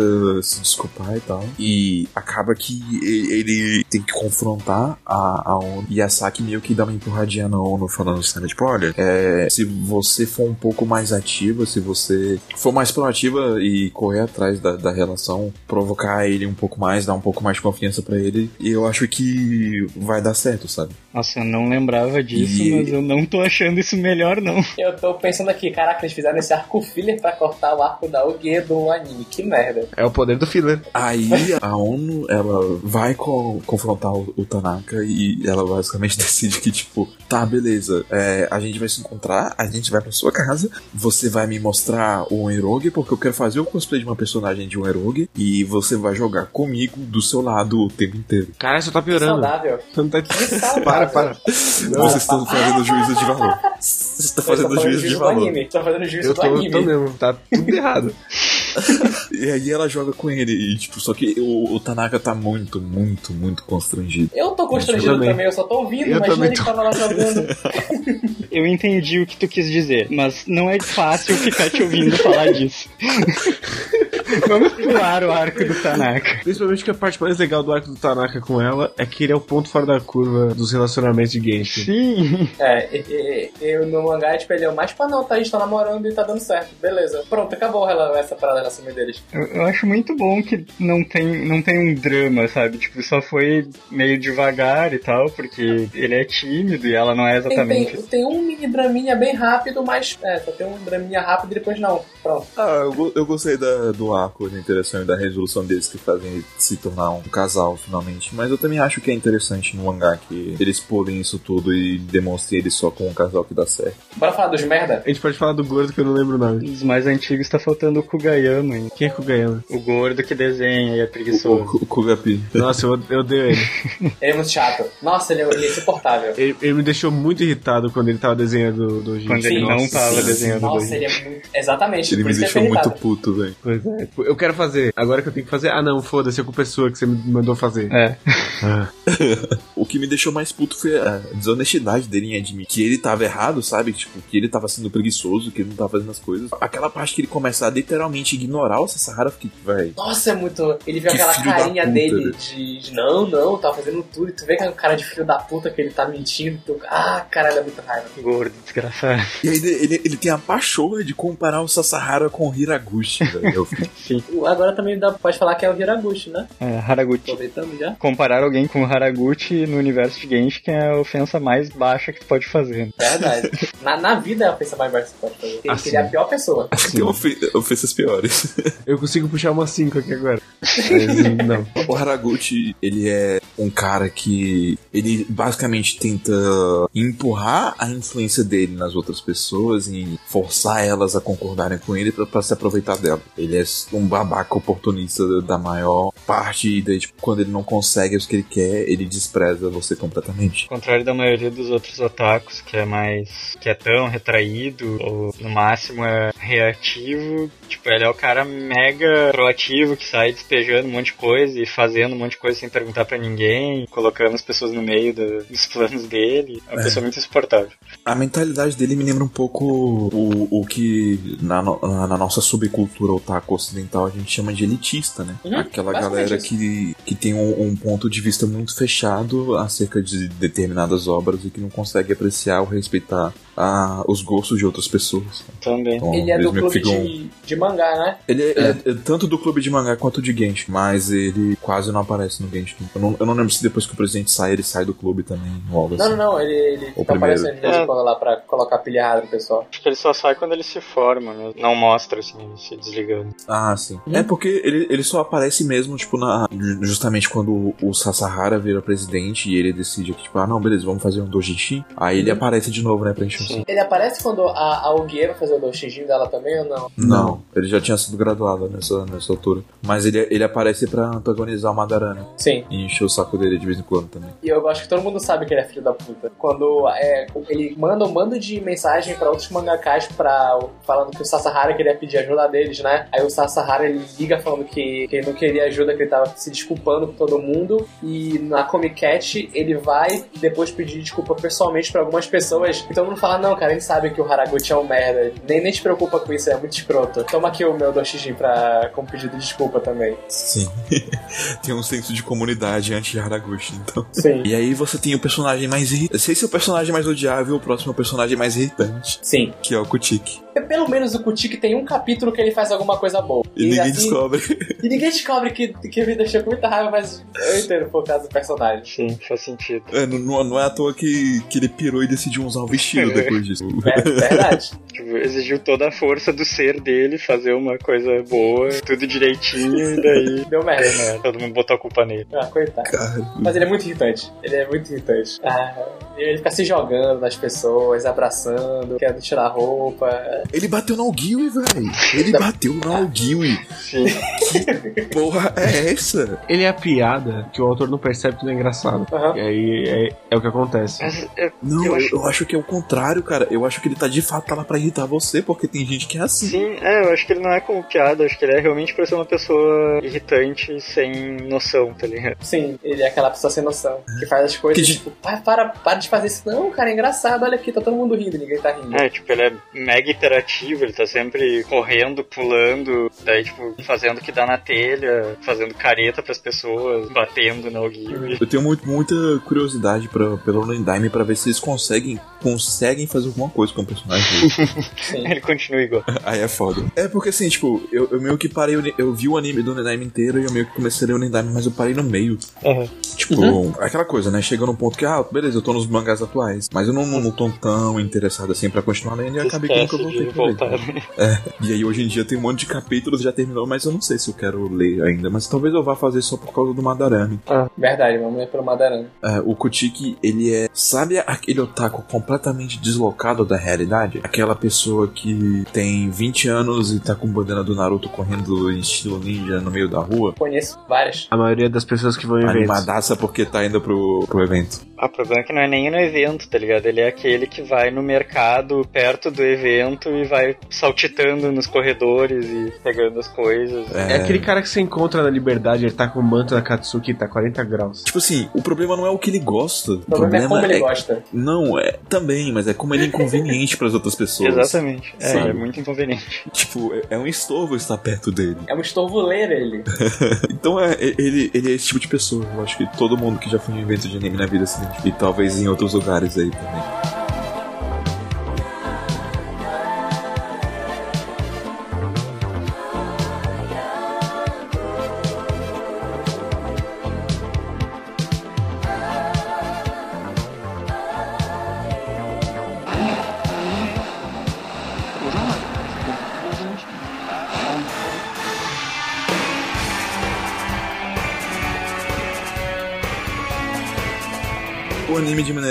se desculpar e tal. E acaba que ele tem que confrontar a, a ONU. E a Saki meio que dá uma empurradinha na ONU falando assim, tipo, olha, é, se você for um pouco mais ativa, se você for mais proativa e correr atrás da, da relação, provocar ele um pouco mais, dar um pouco mais de confiança pra ele, eu acho que vai dar certo, sabe? Nossa, eu não lembrava disso, E- mas eu não tô achando isso melhor, não. Eu tô pensando aqui, caraca, eles fizeram esse arco filler pra cortar o arco da Ogie do anime. Que merda. É o poder do filler. Aí a ONU, ela vai co- confrontar o, o Tanaka e ela basicamente decide que, tipo, tá, beleza, é, a gente vai se encontrar, a gente vai pra sua casa, você vai me mostrar um Eroge, porque eu quero fazer o cosplay de uma personagem de um Eroge, e você vai jogar comigo do seu lado o tempo inteiro. Caralho, você tá Que piorando. saudável. Você não tá... Que saudável. Para, para. Vocês estão fazendo juízo de valor. Vocês estão Eu fazendo fazendo juízo de juízo do valor. anime. Tô fazendo juízo Eu do tô, anime. tô mesmo. Tá tudo errado. E aí ela joga com ele, e tipo, só que o, o Tanaka tá muito, muito, muito constrangido. Eu tô constrangido Eu também. também. eu só tô ouvindo, Eu imagina ele tô. tava lá jogando. Eu entendi o que tu quis dizer, mas não é fácil ficar te ouvindo falar disso. Vamos pular o arco do Tanaka. Principalmente que a parte mais legal do arco do Tanaka com ela é que ele é o ponto fora da curva dos relacionamentos de Genshin. Sim. É, e- e- eu no mangá, tipo, ele é o mais pra não, tá, a gente tá namorando e tá dando certo. Beleza. Pronto, acabou essa parada na cima deles. Eu, eu acho muito bom que não tem, não tem um drama, sabe? Tipo, só foi meio devagar e tal, porque ele é tímido e ela não é Tem, exatamente. tem, tem um mini draminha bem rápido, mas é, só tem um draminha rápido e depois não. Pronto. Ah, eu, eu gostei da- do arco de interação e da resolução deles que fazem se tornar um casal finalmente. Mas eu também acho que é interessante no mangá que eles pulem isso tudo e demonstrem ele só com um casal que dá certo. Bora falar dos merda? A gente pode falar do gordo que eu não lembro o nome. Dos mais antigos tá faltando o Kugayama, hein? Quem é Kugayama? o gordo que desenha e é O, preguiçoso. o, o Kugapi. Nossa, eu, eu odeio ele. Ele é muito chato. Nossa, ele é, ele é insuportável. ele. ele me deixou muito irritado quando ele tava desenhando do Genshin. Quando ele não Sim, tava sim. desenhando Nossa, dois. ele é muito. Exatamente. Ele me que deixou é muito irritado. puto, velho. Pois é, Eu quero fazer. Agora que eu tenho que fazer. Ah, não, foda-se, a culpa é sua que você me mandou fazer. É. Ah. O que me deixou mais puto foi a desonestidade dele em admitir que ele tava errado, sabe? Tipo, que ele tava sendo preguiçoso, que ele não tava fazendo as coisas. Aquela parte que ele começa a literalmente ignorar o Sasahara, eu fiquei, véi. Nossa, é muito. Ele vê Que aquela carinha puta, dele de, de não, não, tá fazendo tudo. E tu vê que é um cara de filho da puta que ele tá mentindo. Tu... Ah, caralho, é muito raiva. Gordo, desgraçado. E aí ele, ele, ele tem a pachorra de comparar o Sasahara com o Hiraguchi, velho. O- Agora também dá, pode falar que é o Hiraguchi, né? É, Haraguchi. Aproveitando já. Comparar alguém com o Haraguchi no universo de Genshin é a ofensa mais baixa que tu pode fazer. Verdade. na, na vida é a ofensa mais baixa que você pode fazer. Ele, Assim. ele é a pior pessoa. Tem ofe- ofensas piores. Eu consigo puxar uma 5 aqui agora. Mas, não. O Haraguchi, ele é um cara que ele basicamente tenta empurrar a influência dele nas outras pessoas e forçar elas a concordarem com ele pra, pra se aproveitar dela. Ele é um babaca oportunista da maior parte e daí, tipo, quando ele não consegue o que ele quer, ele despreza você completamente. Ao contrário da maioria dos outros otakus, que é mais quietão, retraído, ou no máximo é reativo, tipo, ele é o cara mega proativo que sai despejando um monte de coisa e fazendo um monte de coisa sem perguntar pra ninguém, colocando as pessoas no meio do- dos planos dele. É uma É. pessoa muito insuportável. A mentalidade dele me lembra um pouco o, o que na, na- na nossa subcultura otaku ocidental a gente chama de elitista, né? Uhum, Aquela galera isso. que, que tem um, um ponto de vista muito fechado acerca de determinadas obras e que não consegue apreciar ou respeitar ah, os gostos de outras pessoas. Também. Então, Ele é do clube ficam- de, de mangá, né? Ele é, ele é tanto do clube de mangá quanto de Genshin, mas ele quase não aparece no Genshin. Eu não, eu não lembro se depois que o presidente sai, ele sai do clube também, algo Não, assim. não, não. Ele, ele O fica primeiro. aparecendo É. quando lá pra colocar pilha errada no pessoal. Acho que ele só sai quando ele se forma, né? não mostra assim, ele se desligando. Ah, sim. É porque ele, ele só aparece mesmo, tipo, na, justamente quando o, Sasahara vira presidente e ele decide que, tipo, ah, não, beleza, vamos fazer um dojinshi. Aí ele aparece de novo, né, pra encher saco. Ele aparece quando a, a Ogie vai fazer o Doshijin dela também ou não? Não, ele já tinha sido graduado nessa, nessa altura. Mas ele, ele aparece pra antagonizar o Madarana. Sim. E encher o saco dele de vez em quando também. E eu gosto que todo mundo sabe que ele é filho da puta. Quando é, ele manda um bando de mensagem pra outros mangakas pra, falando que o Sasahara queria pedir ajuda deles, né? Aí o Sasahara ele liga falando que, que ele não queria ajuda, que ele tava se desculpando com todo mundo. E na Comic Cat ele vai depois pedir desculpa pessoalmente pra algumas pessoas. E todo mundo fala: Não, cara, ele sabe que o Haraguchi é um merda. Nem, nem te preocupa com isso, é muito escroto. Toma aqui o meu Doshijin pra, como pedido de desculpa também. Sim. tem um senso de comunidade anti Haraguchi, então. Sim. E aí você tem o personagem mais irritante. Sei se é o personagem mais odiável, o próximo é o personagem mais irritante. Sim. Que é o Kutik. Pelo menos o Kutik tem um capítulo que ele faz alguma coisa boa. E, ninguém assim, descobre. E ninguém descobre que, que me deixou com muita raiva, mas eu entendo por causa do personagem. Sim, faz sentido. É, não, não- é à toa que, que ele pirou e decidiu usar o vestido depois disso. É verdade. Tipo, exigiu toda a força do ser dele fazer uma coisa boa, tudo direitinho, e daí. Deu merda. né, Todo mundo botou a culpa nele. Ah, coitado. Cara, Mas ele é muito irritante. Ele é muito irritante. Ah, ele fica se jogando nas pessoas, abraçando, querendo tirar roupa. Ele bateu no Algiwi, velho. Ele bateu no Algiwi. Sim. Porra, é essa? Ele é a piada que o autor não percebe que não é engraçado. Aham. E aí é, é o que acontece. Mas, é, Não, Eu eu acho- acho... acho que é o contrário, cara. Eu acho que ele tá de fato tá lá pra irritar você, porque tem gente que é assim. Sim, é, eu acho que ele não é como piada, acho que ele é realmente pra ser uma pessoa irritante sem noção, tá ligado? Sim, ele é aquela pessoa sem noção. Que faz as coisas, Que de- tipo, para, para, para de fazer isso. Não, cara, é engraçado. Olha aqui, tá todo mundo rindo, ninguém tá rindo. É, tipo, ele é mega interativo, ele tá sempre correndo, pulando, daí, tipo, fazendo o que dá na telha, fazendo careta pras pessoas, batendo no Gui. Eu tenho muito, muita curiosidade pra, pelo Nendime pra ver se eles conseguem, conseguem fazer alguma coisa com o personagem dele. Ele continua igual. Aí é foda. É porque assim, tipo, eu, eu meio que parei, eu vi o anime do Nendime inteiro e eu meio que comecei a ler o Nendime, mas eu parei no meio. Uhum. Tipo, aquela coisa, né? Chega num ponto que, ah, beleza, eu tô nos mangás atuais, mas eu não, não tô tão interessado assim pra continuar lendo e acabei que nunca Esquece voltei É, e aí hoje em dia tem um monte de capítulos, já terminou, mas eu não sei se eu quero ler ainda. Mas talvez eu vá fazer só por causa do Madarame. Verdade, vamos ler pelo Madarame. É, o Kutiki, ele é. Sabe aquele otaku completamente deslocado da realidade? Aquela pessoa que tem 20 anos e tá com bandana do Naruto correndo em estilo ninja no meio da rua? Conheço várias. A maioria das pessoas que vão em. Animadaça porque tá indo pro, pro evento. Ah, o problema é que não é nem no evento, tá ligado? Ele é aquele que vai no mercado perto do evento e vai saltitando nos corredores e pegando as coisas. É aquele cara que você encontra na liberdade, ele tá com o manto da Katsuki e tá 40 graus. Tipo assim, o problema não é o que ele gosta. O problema é como ele gosta. Não, é também, mas é como ele é inconveniente pras outras pessoas. Exatamente. É, Sabe? é muito inconveniente. Tipo, é, é um estorvo estar perto dele. É um estorvo ler ele. Então é, ele, ele é esse tipo de pessoa. Eu acho que todo mundo que já foi em um evento de anime na vida se identifica. E talvez em outros lugares aí também.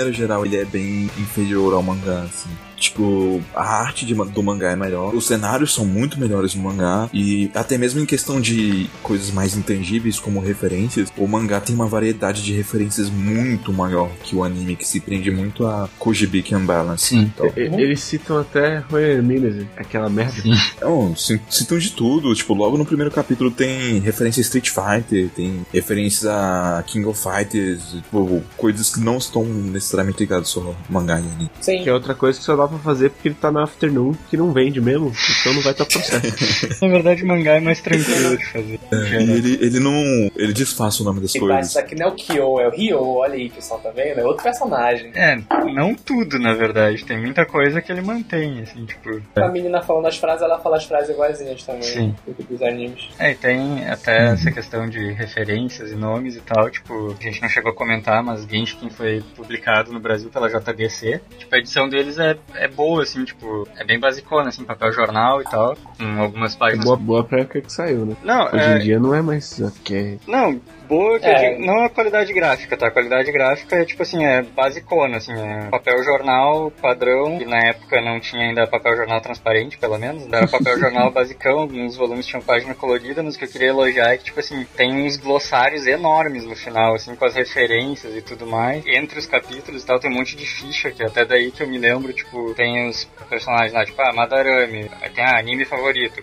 Maneira geral, ele é bem inferior ao mangá, assim. Tipo, a arte de do mangá é melhor, os cenários são muito melhores no mangá, e até mesmo em questão de coisas mais intangíveis, como referências, o mangá tem uma variedade de referências muito maior que o anime, que se prende muito a Kojibiki Unbalance. Então, E- Eles citam até Roy Hermines, aquela merda. Não, ci- citam de tudo. Tipo, logo no primeiro capítulo tem referência a Street Fighter, tem referências a King of Fighters, tipo, coisas que não estão necessariamente ligadas só ao mangá e anime. Sim. Que é outra coisa que só dá pra fazer porque ele tá na Afternoon, que não vende mesmo, então não vai estar processo. Na verdade, o mangá é mais tranquilo de fazer. E ele, ele não. Ele disfarça o nome das E tá, coisas. isso aqui não é o Kyo, é o Ryo, olha aí, pessoal, tá vendo? É outro personagem. É, não tudo, na verdade. Tem muita coisa que ele mantém, assim, tipo. A menina falando as frases, ela fala as frases iguaizinhas também. Sim. Dos animes. É, e tem até essa questão de referências e nomes e tal, tipo, a gente não chegou a comentar, mas Genshin foi publicado no Brasil pela JBC. Tipo, a edição deles é, é boa, assim, tipo, é bem basicona, assim, papel jornal e tal, com algumas É páginas. boa, boa pra época que saiu, né? Não, Hoje é, em dia não é mais. Porque Não, boa que É. eu digo, não a qualidade gráfica, tá? A qualidade gráfica é tipo assim, é basicona, assim, é papel jornal padrão, que na época não tinha ainda papel jornal transparente, pelo menos, era papel jornal basicão, alguns volumes tinham página colorida, mas o que eu queria elogiar é que, tipo assim, tem uns glossários enormes no final, assim, com as referências e tudo mais. Entre os capítulos e tal, tem um monte de ficha, que até daí que eu me lembro, tipo, tem os personagens lá, tipo, ah, Madarame, tem, ah, anime favorito,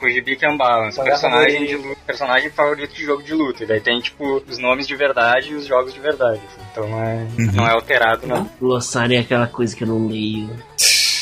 Ku- Kujibiki Unbalance, Mangá personagem favorito. de luta, personagem favorito de jogo de luta. E daí tem, tipo, os nomes de verdade e os jogos de verdade. assim. Então não é, não é alterado, não. Glossário é aquela coisa que eu não leio.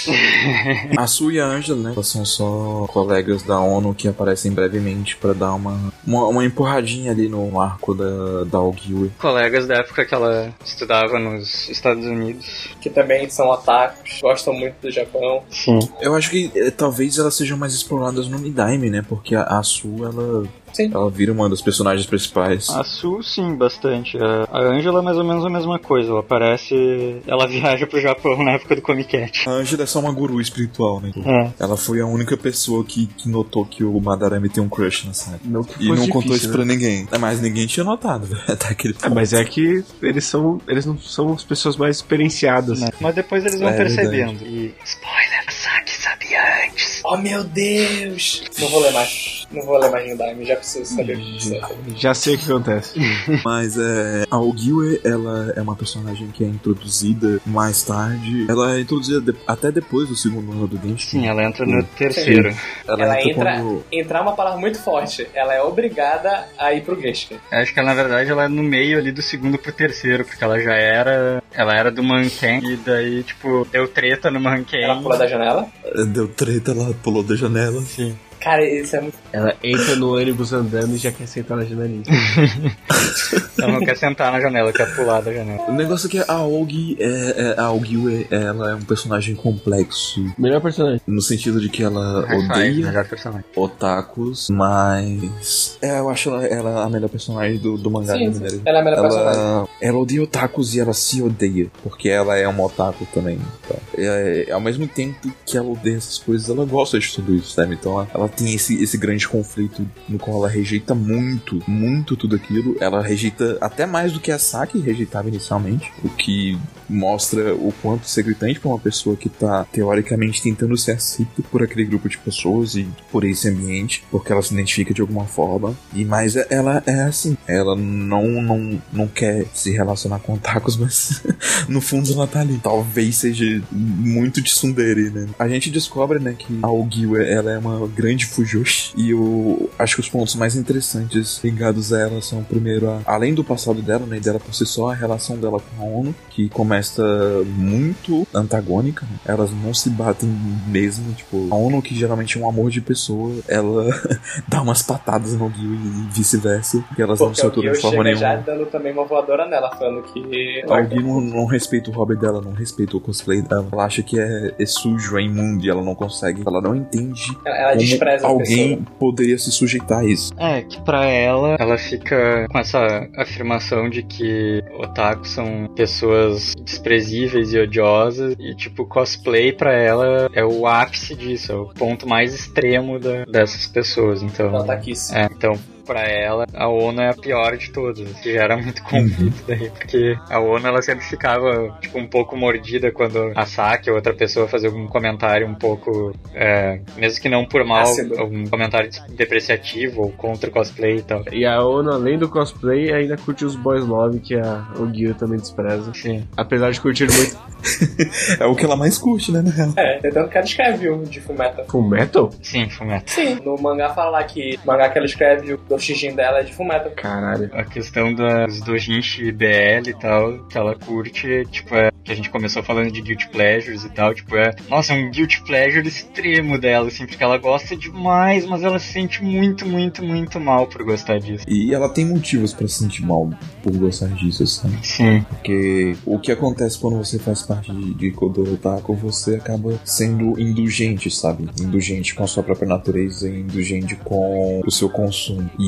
A Su e a Angela, né? Elas são só colegas da ONU que aparecem brevemente pra dar uma, uma, uma empurradinha ali no arco da, da Aogiwe. Colegas da época que ela estudava nos Estados Unidos. Que também são otakus, gostam muito do Japão. Sim. Eu acho que eh, talvez elas sejam mais exploradas no Nidaime, né? Porque a, a Su, ela, Sim. ela vira uma das personagens principais. A Su, sim, bastante. A Angela é mais ou menos a mesma coisa. Ela aparece. Ela viaja pro Japão na época do Comic Cat. A Angela é só uma guru espiritual, né? É. Ela foi a única pessoa que, que notou que o Madarame tem um crush na série. não que E não contou difícil, isso né? pra ninguém. É, Mas ninguém tinha notado. Até aquele Ah, mas é que eles são. Eles não são as pessoas mais experienciadas. Né? Mas depois eles vão É percebendo. E. Spoiler, Saki sabia antes. Oh meu Deus! Não vou ler mais. Não vou ler mais Nindime, já preciso saber o que isso é. Já sei o que acontece. Mas é, a Ogiwe, ela é uma personagem que é introduzida mais tarde. Ela é introduzida de- até depois do segundo ano do Genshin. Sim, ela entra no terceiro. Ela, Ela entra, entra. quando... Entrar é uma palavra muito forte. Ela é obrigada a ir pro Genshin. Acho que ela, na verdade, ela é no meio ali do segundo pro terceiro, porque ela já era. Ela era do Manken, e daí, tipo, deu treta no Manken. Ela pula da janela. Deu treta, ela pulou da janela. Sim. Cara, isso é muito. Ela entra no ônibus andando e já quer sentar na janelinha. Ela não quer sentar na janela, quer pular da janela. O negócio é que a Ogi é, é- a Ogiwe, ela é um personagem complexo. Melhor personagem. No sentido de que ela five, odeia otakus, mas. É, eu acho ela, ela a melhor personagem do, do mangá Sim, maneira. ela é a melhor personagem. Ela, ela odeia otakus e ela se odeia, porque ela é uma otaku também. Então, é, é, ao mesmo tempo que ela odeia essas coisas, ela gosta de tudo isso, sabe? Então ela, ela tem esse, esse grande conflito no qual ela rejeita muito, muito tudo aquilo. Ela rejeita até mais do que a Saki rejeitava inicialmente, o que mostra o quanto é gritante pra uma pessoa que tá teoricamente tentando ser aceita por aquele grupo de pessoas e por esse ambiente, porque ela se identifica de alguma forma. E mais é- ela é assim, ela não não, não quer se relacionar com otakus, mas no fundo ela tá ali. Talvez seja muito de tsundere, né? A gente descobre, né, que a Ogiwa, ela é uma grande fujoshi e eu acho que os pontos mais interessantes ligados a ela são primeiro a, além do passado dela, né, dela por si só, a relação dela com a ONU, que começa muito antagônica, né? elas não se batem mesmo, tipo, a ONU que geralmente é um amor de pessoa, ela dá umas patadas no Gil e vice-versa, que elas não Porque se o aturam de forma chega já nenhuma. dando também uma voadora nela, falando que. A Gil não, não respeita o hobby dela, não respeita o cosplay dela. Ela acha que é, é sujo, é imundo e ela não consegue. Ela não entende Ela, ela como despreza a alguém pessoa. poderia se sujeitar a isso. É, que pra ela, ela fica com essa afirmação de que otakus são pessoas desprezíveis e odiosas, e tipo, cosplay pra ela é o ápice disso, é o ponto mais extremo da, dessas pessoas, então... Ela tá aqui. sim. É, então, pra ela, a ONU é a pior de todas, que gera muito conflito daí, porque a ONU ela sempre ficava, tipo, um pouco mordida quando a Saki ou outra pessoa fazia algum comentário um pouco, é, mesmo que não por mal, Ácido. algum comentário depreciativo ou contra o cosplay e tal. E a ONU, além do cosplay, ainda curte os boys love, que a Ogil também despreza. Sim. Apesar de curtir muito É o que ela mais curte, né, na real. É, tentando que ela escreve o de Fullmetal. Full Metal? Sim, Fumeto. Sim, no mangá fala lá que o mangá que ela escreve, o Doshijin dela é de Fullmetal. Caralho. A questão das dojinshi BL e tal, que ela curte, tipo, é que a gente começou falando de guilty pleasures e tal, tipo, é, nossa, é um guilty pleasure extremo dela, assim, porque ela gosta demais, mas ela se sente muito, muito, muito mal por gostar disso. E ela tem motivos pra se sentir mal por gostar disso, sabe? Sim. Porque o que acontece quando você faz parte de, de Kodoro Otaku, você acaba sendo indulgente, sabe? Indulgente com a sua própria natureza, indulgente com o seu consumo. E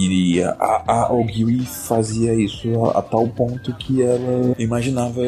a, a Ogiwi fazia isso a, a tal ponto que ela imaginava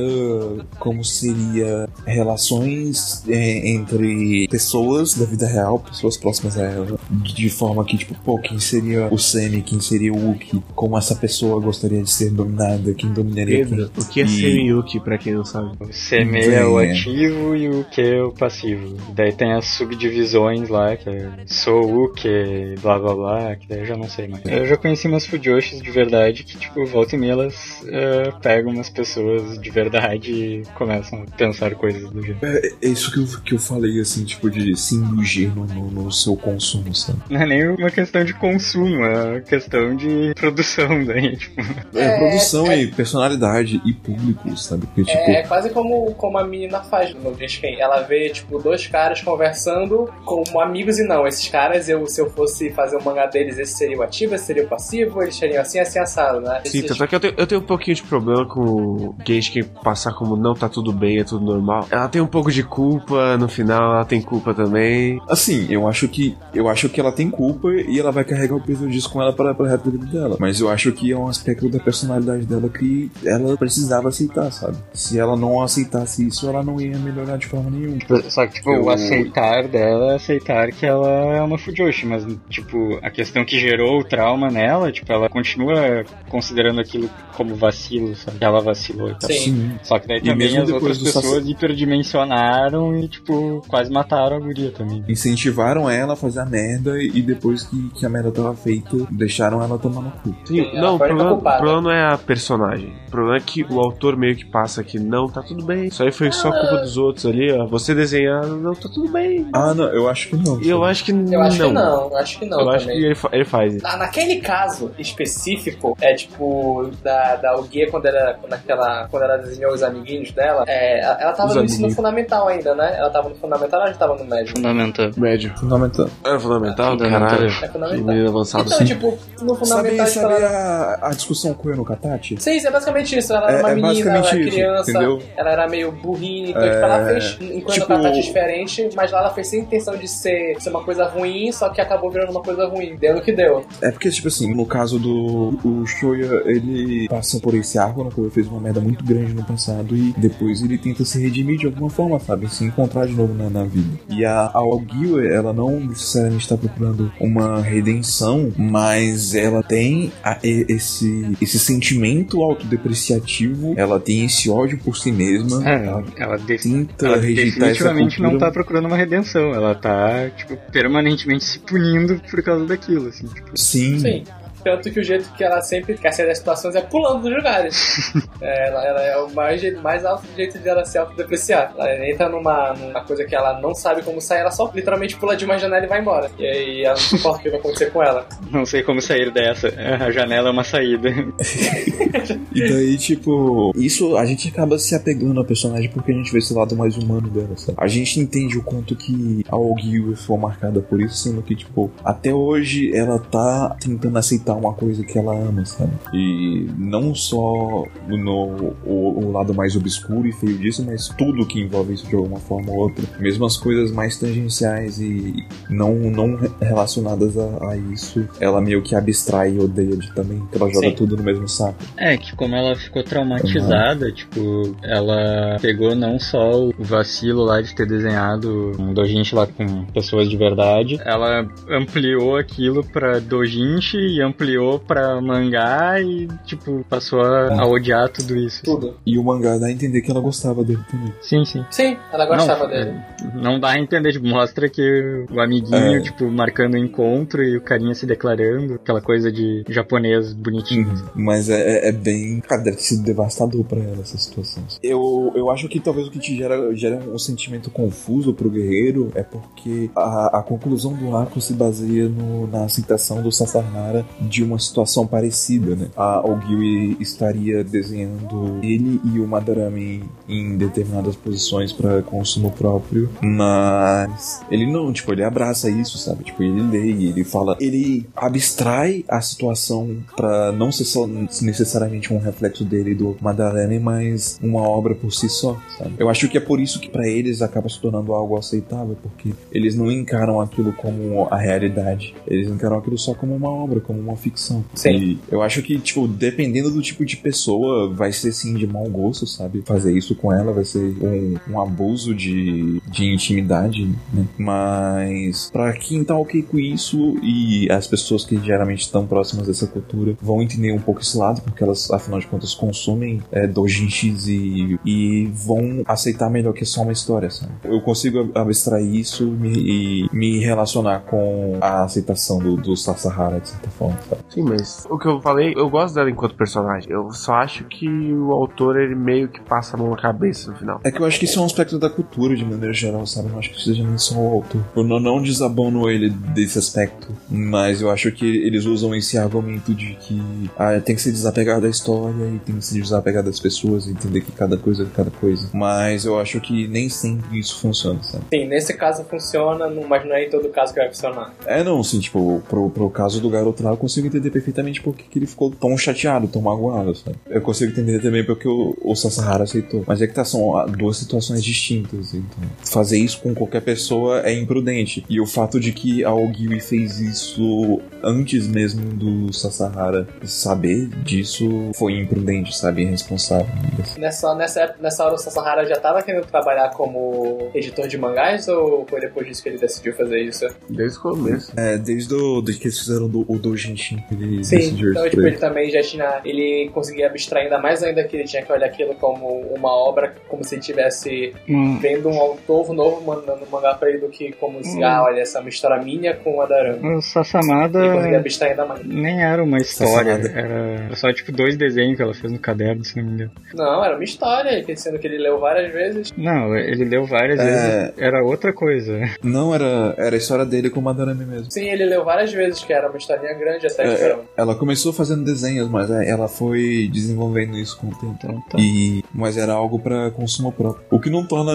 como seria relações é, entre pessoas da vida real, pessoas próximas a ela, de forma que, tipo, pô, quem seria o Semi, quem seria o Uki, como essa pessoa gostaria de ser dominada, quem dominaria Pedro, quem. o que é E- Semiyuki, pra quem não sabe? O CME é o é. ativo e o Q é o passivo. Daí tem as subdivisões lá, que é sou o que, blá blá blá, que daí eu já não sei mais. Eu já conheci umas fujoshis de verdade que, tipo, volta e meia elas eh, pegam umas pessoas de verdade e começam a pensar coisas do gênero. É, é isso que eu, que eu falei, assim, tipo, de se indulgir no, no, no seu consumo, sabe? Não é nem uma questão de consumo, é uma questão de produção daí, tipo. É, produção e personalidade e público, sabe? Porque, tipo, É, é quase como, como a menina faz no Genshin. Ela vê, tipo, dois caras conversando como amigos e não. Esses caras, eu, se eu fosse fazer o mangá deles, esse seria o ativo, seria passivo, eles seriam assim, assim, assado, né? Sim, tanto é que eu tenho, eu tenho um pouquinho de problema com o Genshin passar como não tá tudo bem, é tudo normal. Ela tem um pouco de culpa, no final ela tem culpa também. assim, eu acho que eu acho que ela tem culpa e ela vai carregar o peso disso com ela para o resto da vida dela. Mas eu acho que é um aspecto da personalidade dela que ela precisava aceitar, sabe? Se ela não aceitasse isso, ela não ia melhorar de forma nenhuma. Só que, tipo, Eu- o aceitar dela é aceitar que ela é uma fujoshi, mas, tipo, a questão que gerou o trauma nela, tipo, ela continua considerando aquilo como vacilo, sabe? Que ela vacilou e tal. Sim. Só que daí E também as outras pessoas saci- hiperdimensionaram e, tipo, quase mataram a guria também. Incentivaram ela a fazer a merda e depois que, que a merda tava feita, deixaram ela tomar no cu. Sim, Sim, não, o problema, o problema não é a personagem. O problema é que o autor meio que passa que não, tá tudo bem. Isso aí foi só culpa dos outros ali, ó. Você desenhar, não, tá tudo bem. Ah, não, eu acho que não. Eu acho que Eu acho que não, eu acho que não eu acho que ele, fa- ele faz. Na- naquele caso específico, é tipo, da, da Uguia, quando ela, naquela, quando ela desenhou os amiguinhos dela, é, ela tava Os no ensino fundamental ainda, né? Ela tava no fundamental ou ela já tava no médio? Fundamental. Médio. Fundamental. Era fundamental? Fundamental. Caralho. É fundamental. avançado Então, assim. tipo, no Sabe, fundamental tipo, sabe ela... a, a discussão com o Katachi? Sim, isso é basicamente isso. Ela era É- uma é menina, ela era isso, criança, entendeu? ela era meio burrinha, então tipo, ela fez enquanto tipo- ela tá diferente, mas lá ela fez sem intenção de ser, ser uma coisa ruim, só que acabou virando uma coisa ruim. Deu no que deu. É porque, tipo assim, no caso do o Shoya, ele passa por esse arco, né? que ele fez uma merda muito grande no passado e depois ele tenta se redimir de alguma forma, sabe? Se encontrar de novo na, na vida. E a, a Ogiwa, ela não necessariamente tá procurando uma redenção, mas ela tem a- esse, esse sentimento autodepreciativo, ela tem esse ódio por si mesma. É, ela ela, tenta ela rejeitar definitivamente não cultura. tá procurando uma redenção. Ela tá, tipo, permanentemente se punindo por causa daquilo, assim, tipo. Sim. Sim. Tanto que o jeito que ela sempre quer sair das situações é pulando dos lugares. É, ela, ela é o mais, mais alto jeito de ela se autodepreciar. Ela entra numa, numa coisa que ela não sabe como sair, ela só literalmente pula de uma janela e vai embora. E aí ela não se importa o que vai acontecer com ela. Não sei como sair dessa. A janela é uma saída. E daí, tipo, isso a gente acaba se apegando ao personagem porque a gente vê esse lado mais humano dela, sabe? A gente entende o quanto que a Ogiwe foi marcada por isso, sendo que, tipo, até hoje ela tá tentando aceitar uma coisa que ela ama, sabe? E não só no o, o lado mais obscuro e feio disso, mas tudo que envolve isso de alguma forma ou outra. Mesmo as coisas mais tangenciais e não, não re- relacionadas a, a isso, ela meio que abstrai e odeia de também, que ela joga Sim. tudo no mesmo saco. É, que como ela ficou traumatizada, tipo, ela pegou não só o vacilo lá de ter desenhado um dojinshi lá com pessoas de verdade, ela ampliou aquilo pra dojinshi e ampliou pra mangá e, tipo, passou a, a odiar tudo isso. Tudo. E o mangá dá a entender que ela gostava dele também. Sim, sim. Sim, ela gostava não, dele. Não dá a entender, tipo, mostra que o amiguinho, É. tipo, marcando o encontro e o carinha se declarando, aquela coisa de japonês bonitinho. Mas é, é- é bem. Cara, deve ter sido devastador pra ela essa situação. Eu, eu acho que talvez o que te gera, gera um sentimento confuso pro guerreiro é porque a, a conclusão do arco se baseia no- na aceitação do Sasahara de uma situação parecida, né? A Ogiwi estaria desenhando ele e o Madarame em determinadas posições pra consumo próprio, mas ele não, tipo, ele abraça isso, sabe? Tipo, ele lê ele fala, ele abstrai a situação pra não ser só necessariamente um reflexo dele e do Madalene, mas uma obra por si só, sabe? Eu acho que é por isso que pra eles acaba se tornando algo aceitável, porque eles não encaram aquilo como a realidade, eles encaram aquilo só como uma obra, como uma ficção. Sim. E eu acho que, tipo, dependendo do tipo de pessoa, vai ser sim de mau gosto, sabe? Fazer isso com ela vai ser um, um abuso de, de intimidade, né? Mas pra quem tá ok com isso e as pessoas que geralmente estão próximas dessa cultura vão entender um pouco esse lado, porque elas, afinal de contas, consumem é, doujinshis e, e vão aceitar melhor que é só uma história, sabe? Eu consigo ab- abstrair isso e me relacionar com a aceitação do, do Sasahara, de certa forma, sabe? Sim, mas o que eu falei, eu gosto dela enquanto personagem. Eu só acho que o autor, ele meio que passa a mão na cabeça no final. É que eu acho que isso é um aspecto da cultura de maneira geral, sabe? Eu não acho que seja nem só o autor. Eu não, não desabono ele desse aspecto, mas eu acho que eles usam esse argumento de que ah, tem que ser desapegado da história e tem que ser desapegado das pessoas e entender que cada coisa é cada coisa. Mas eu acho que nem sempre isso funciona, sabe? Sim, nesse caso funciona, não- mas não é em todo caso que vai funcionar. É, não, assim, tipo, pro, pro caso do garoto lá, eu consigo entender perfeitamente porque que ele ficou tão chateado, tão magoado, sabe? Eu consigo entender também porque o, o Sasahara aceitou. Mas é que tá, são ah, duas situações distintas, então. Fazer isso com qualquer pessoa é imprudente. E o fato de que a Ogiwi fez isso antes mesmo do Sasahara saber disso foi imprudente, sabe? Irresponsável. Nessa, nessa, época- nessa hora o Sasahara já tava querendo trabalhar como editor de mangás ou foi depois disso que ele decidiu fazer isso? Desde o começo. É, desde o, desde que eles fizeram do, o Sim, então tipo, ele também já tinha. Ele conseguia abstrair ainda mais ainda que ele tinha que olhar aquilo como uma obra, como se ele estivesse Hum. vendo um autor novo mandando um mangá pra ele do que como se, Hum. ah, olha, essa é uma história minha com a Darama. O Ele conseguia Sassamada abstrair ainda mais. nem era uma história, Sassamada. era só tipo dois desenhos que ela fez no caderno, se não me engano. Não, era uma história, sendo que ele leu várias vezes. Não, ele leu várias É. vezes, era outra coisa. Não, era, era a história dele com o Madarame mesmo. Sim, ele leu várias vezes, que era uma historinha grande até É, que era- ela começou fazendo desenhos, mas é, ela foi desenvolvendo isso com o tempo. Então, tá. E, mas era algo pra consumo próprio. O que não torna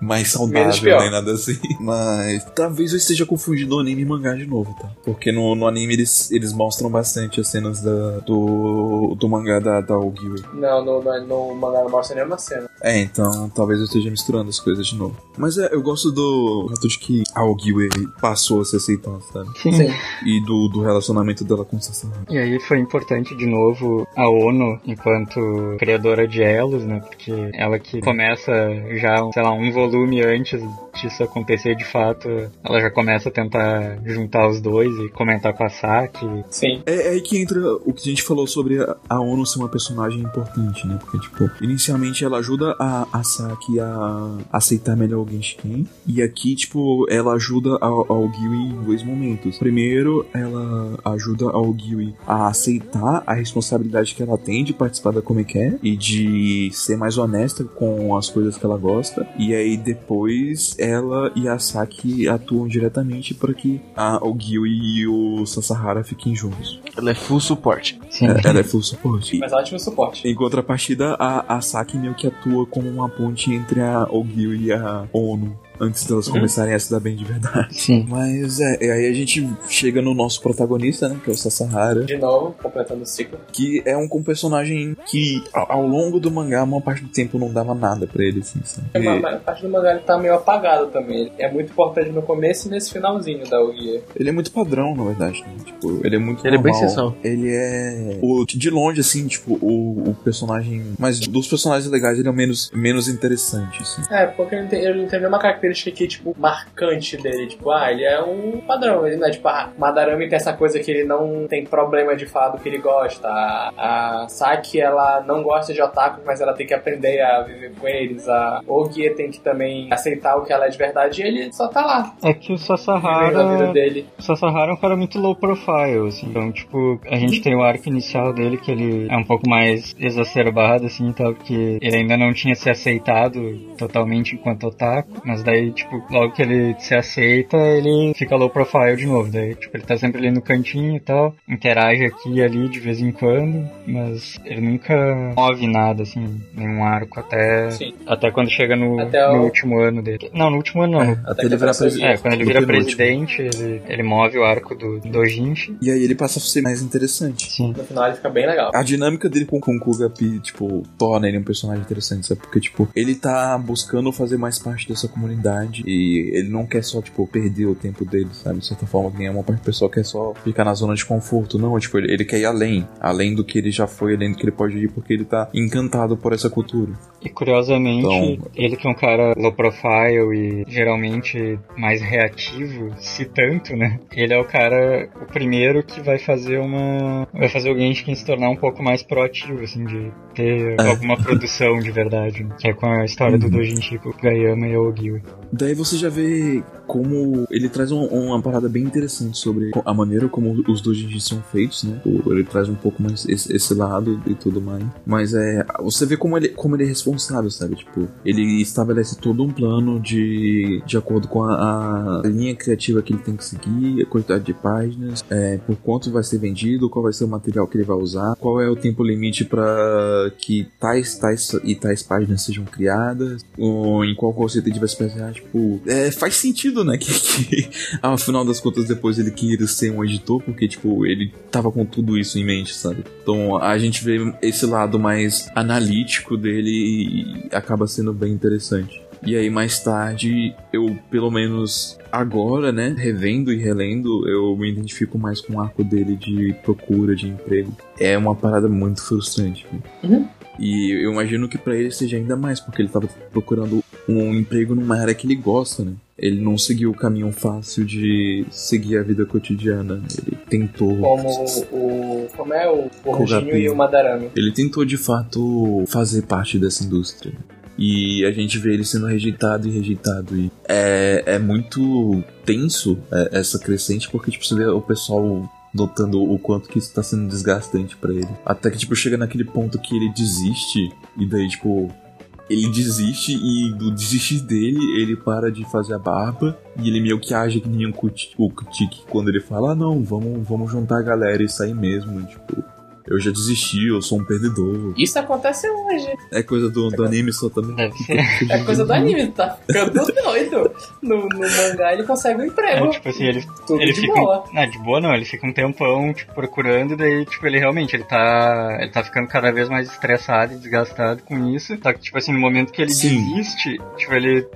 mais saudável nem nada assim. Mas talvez eu esteja confundindo anime e mangá de novo, tá? Porque no, no anime eles, eles mostram bastante as cenas da, do, do mangá da, da Ogiwe. Não, no, no, no mangá não mostra nenhuma cena. É, então talvez eu esteja misturando as coisas de novo. Mas é, eu gosto do fato de que a Ogiwe passou a se aceitar, sabe? Sim. Sim. E do, do relacionamento dela com o Sasahara. E aí foi importante de novo a ONU enquanto criadora de elos, né? Porque ela que começa já, sei lá, um volume antes disso acontecer de fato, ela já começa a tentar juntar os dois e comentar com a Saki. Sim. É, é aí que entra o que a gente falou sobre a, a ONU ser uma personagem importante, né? Porque, tipo, inicialmente ela ajuda a, a Saki a aceitar melhor o Genshin. E aqui, tipo, ela ajuda ao, ao Gyui em dois momentos. Primeiro, ela ajuda ao Gyui a aceitar a responsabilidade que ela tem de participar da Comic Con e de ser mais honesta com as coisas que ela gosta. E aí, depois, ela e a Saki atuam diretamente para que a, o Gyui e o Sasahara fiquem juntos. Ela é full suporte. Sim. É, ela é full suporte. Mas ótimo suporte. Em contrapartida, a, a Saki meio que atua como uma ponte entre a Ogil e a ONU. Antes delas começarem a se dar bem de verdade. Sim. Mas é, e aí a gente chega no nosso protagonista, né? Que é o Sasahara. De novo, completando o ciclo. Que é um, um personagem que, ao, ao longo do mangá, uma parte do tempo não dava nada pra ele, assim, sabe? É, mas a parte do mangá ele tá meio apagado também. Ele é muito importante no começo e nesse finalzinho da Uguia. Ele é muito padrão, na verdade. Né? Tipo, ele é muito Ele é bem normal. exceção. Ele é. O, de longe, assim, tipo, o, o personagem. Mas dos personagens legais, ele é o menos, menos interessante, assim. É, porque ele não tem, ele não tem nenhuma característica aqui, tipo, marcante dele. Tipo, ah, ele é um padrão. Ele não é tipo, ah, Madarame tem essa coisa que ele não tem problema de falar do que ele gosta. A, a Saki, ela não gosta de otaku, mas ela tem que aprender a viver com eles. A Ogie tem que também aceitar o que ela é de verdade e ele só tá lá, É que o vivendo a vida Sasahara. dele. O Sasahara é um cara muito low profile, assim. Então, tipo, a gente tem o arco inicial dele que ele é um pouco mais exacerbado, assim, tal, porque ele ainda não tinha se aceitado totalmente enquanto otaku. Mas daí, tipo, logo que ele se aceita, ele fica low profile de novo. Daí, tipo, ele tá sempre ali no cantinho e tal, interage aqui e ali de vez em quando, mas ele nunca move nada, assim, nenhum arco até, Sim. até quando chega no, Até o- no último ano dele. Não, no último ano não. no Até ele virar É, presidente. é, quando ele vira presidente, ele, ele move o arco do Dojinshi. E aí ele passa a ser mais interessante. Sim. No final ele fica bem legal. A dinâmica dele com, com o Kugapi, tipo, torna ele um personagem interessante, sabe? Porque, tipo, ele tá buscando fazer mais parte dessa comunidade e ele não quer só, tipo, perder o tempo dele, sabe? De certa forma, tem uma parte do pessoal que quer só ficar na zona de conforto. Não, tipo, ele, ele quer ir além. Além do que ele já foi, além do que ele pode ir, porque ele tá encantado por essa cultura. E curiosamente, Então- ele que é um cara low profile e geralmente mais reativo, se tanto, né? Ele é o cara, o primeiro que vai fazer uma. Vai fazer o Genshin se tornar um pouco mais proativo, assim, de ter alguma produção de verdade. né? Que é com a história do Dojinshi com o Gayama e Ogiwe. Daí você já vê como ele traz um- uma parada bem interessante sobre a maneira como os doujinshis são feitos, né? Ele traz um pouco mais esse, esse lado e tudo mais. Mas é. Você vê como ele, como ele é responsável, sabe? Tipo, ele estabelece todo um plano de, de acordo com a, a linha criativa que ele tem que seguir, a quantidade de páginas, é, por quanto vai ser vendido, qual vai ser o material que ele vai usar, qual é o tempo limite para que tais, tais e tais páginas sejam criadas, ou em qual conceito ele vai se basear, tipo, é, faz sentido, né, que, que ao final das contas depois ele queria ser um editor, porque, tipo, ele tava com tudo isso em mente, sabe? Então a gente vê esse lado mais analítico dele e acaba sendo bem interessante. E aí mais tarde, eu pelo menos agora, né, revendo e relendo, eu me identifico mais com o arco dele de procura de emprego. É uma parada muito frustrante. né? E eu imagino que pra ele seja ainda mais, porque ele tava procurando um emprego numa área que ele gosta, né? Ele não seguiu o caminho fácil de seguir a vida cotidiana. Ele tentou. Como o. Como é o Kogapi. e o Madarame. Ele tentou de fato fazer parte dessa indústria. E a gente vê ele sendo rejeitado e rejeitado. E é, é muito tenso é, essa crescente, porque tipo, você vê o pessoal notando o quanto que isso tá sendo desgastante pra ele. Até que tipo, chega naquele ponto que ele desiste, e daí, tipo, ele desiste e do desistir dele, ele para de fazer a barba e ele meio que age que nem um Kutik quando ele fala, ah não, vamos, vamos juntar a galera e sair mesmo, tipo. Eu já desisti, eu sou um perdedor. Isso acontece hoje. É coisa do, do anime só também. Ser. É coisa do anime, tá ficando doido. No, no mangá ele consegue um emprego. É, tipo assim, ele, Tudo ele de fica. boa. Não, de boa não, ele fica um tempão, tipo, procurando, e daí, tipo, ele realmente, ele tá. Ele tá ficando cada vez mais estressado e desgastado com isso. Só que, tipo assim, no momento que ele Sim. desiste, tipo, ele.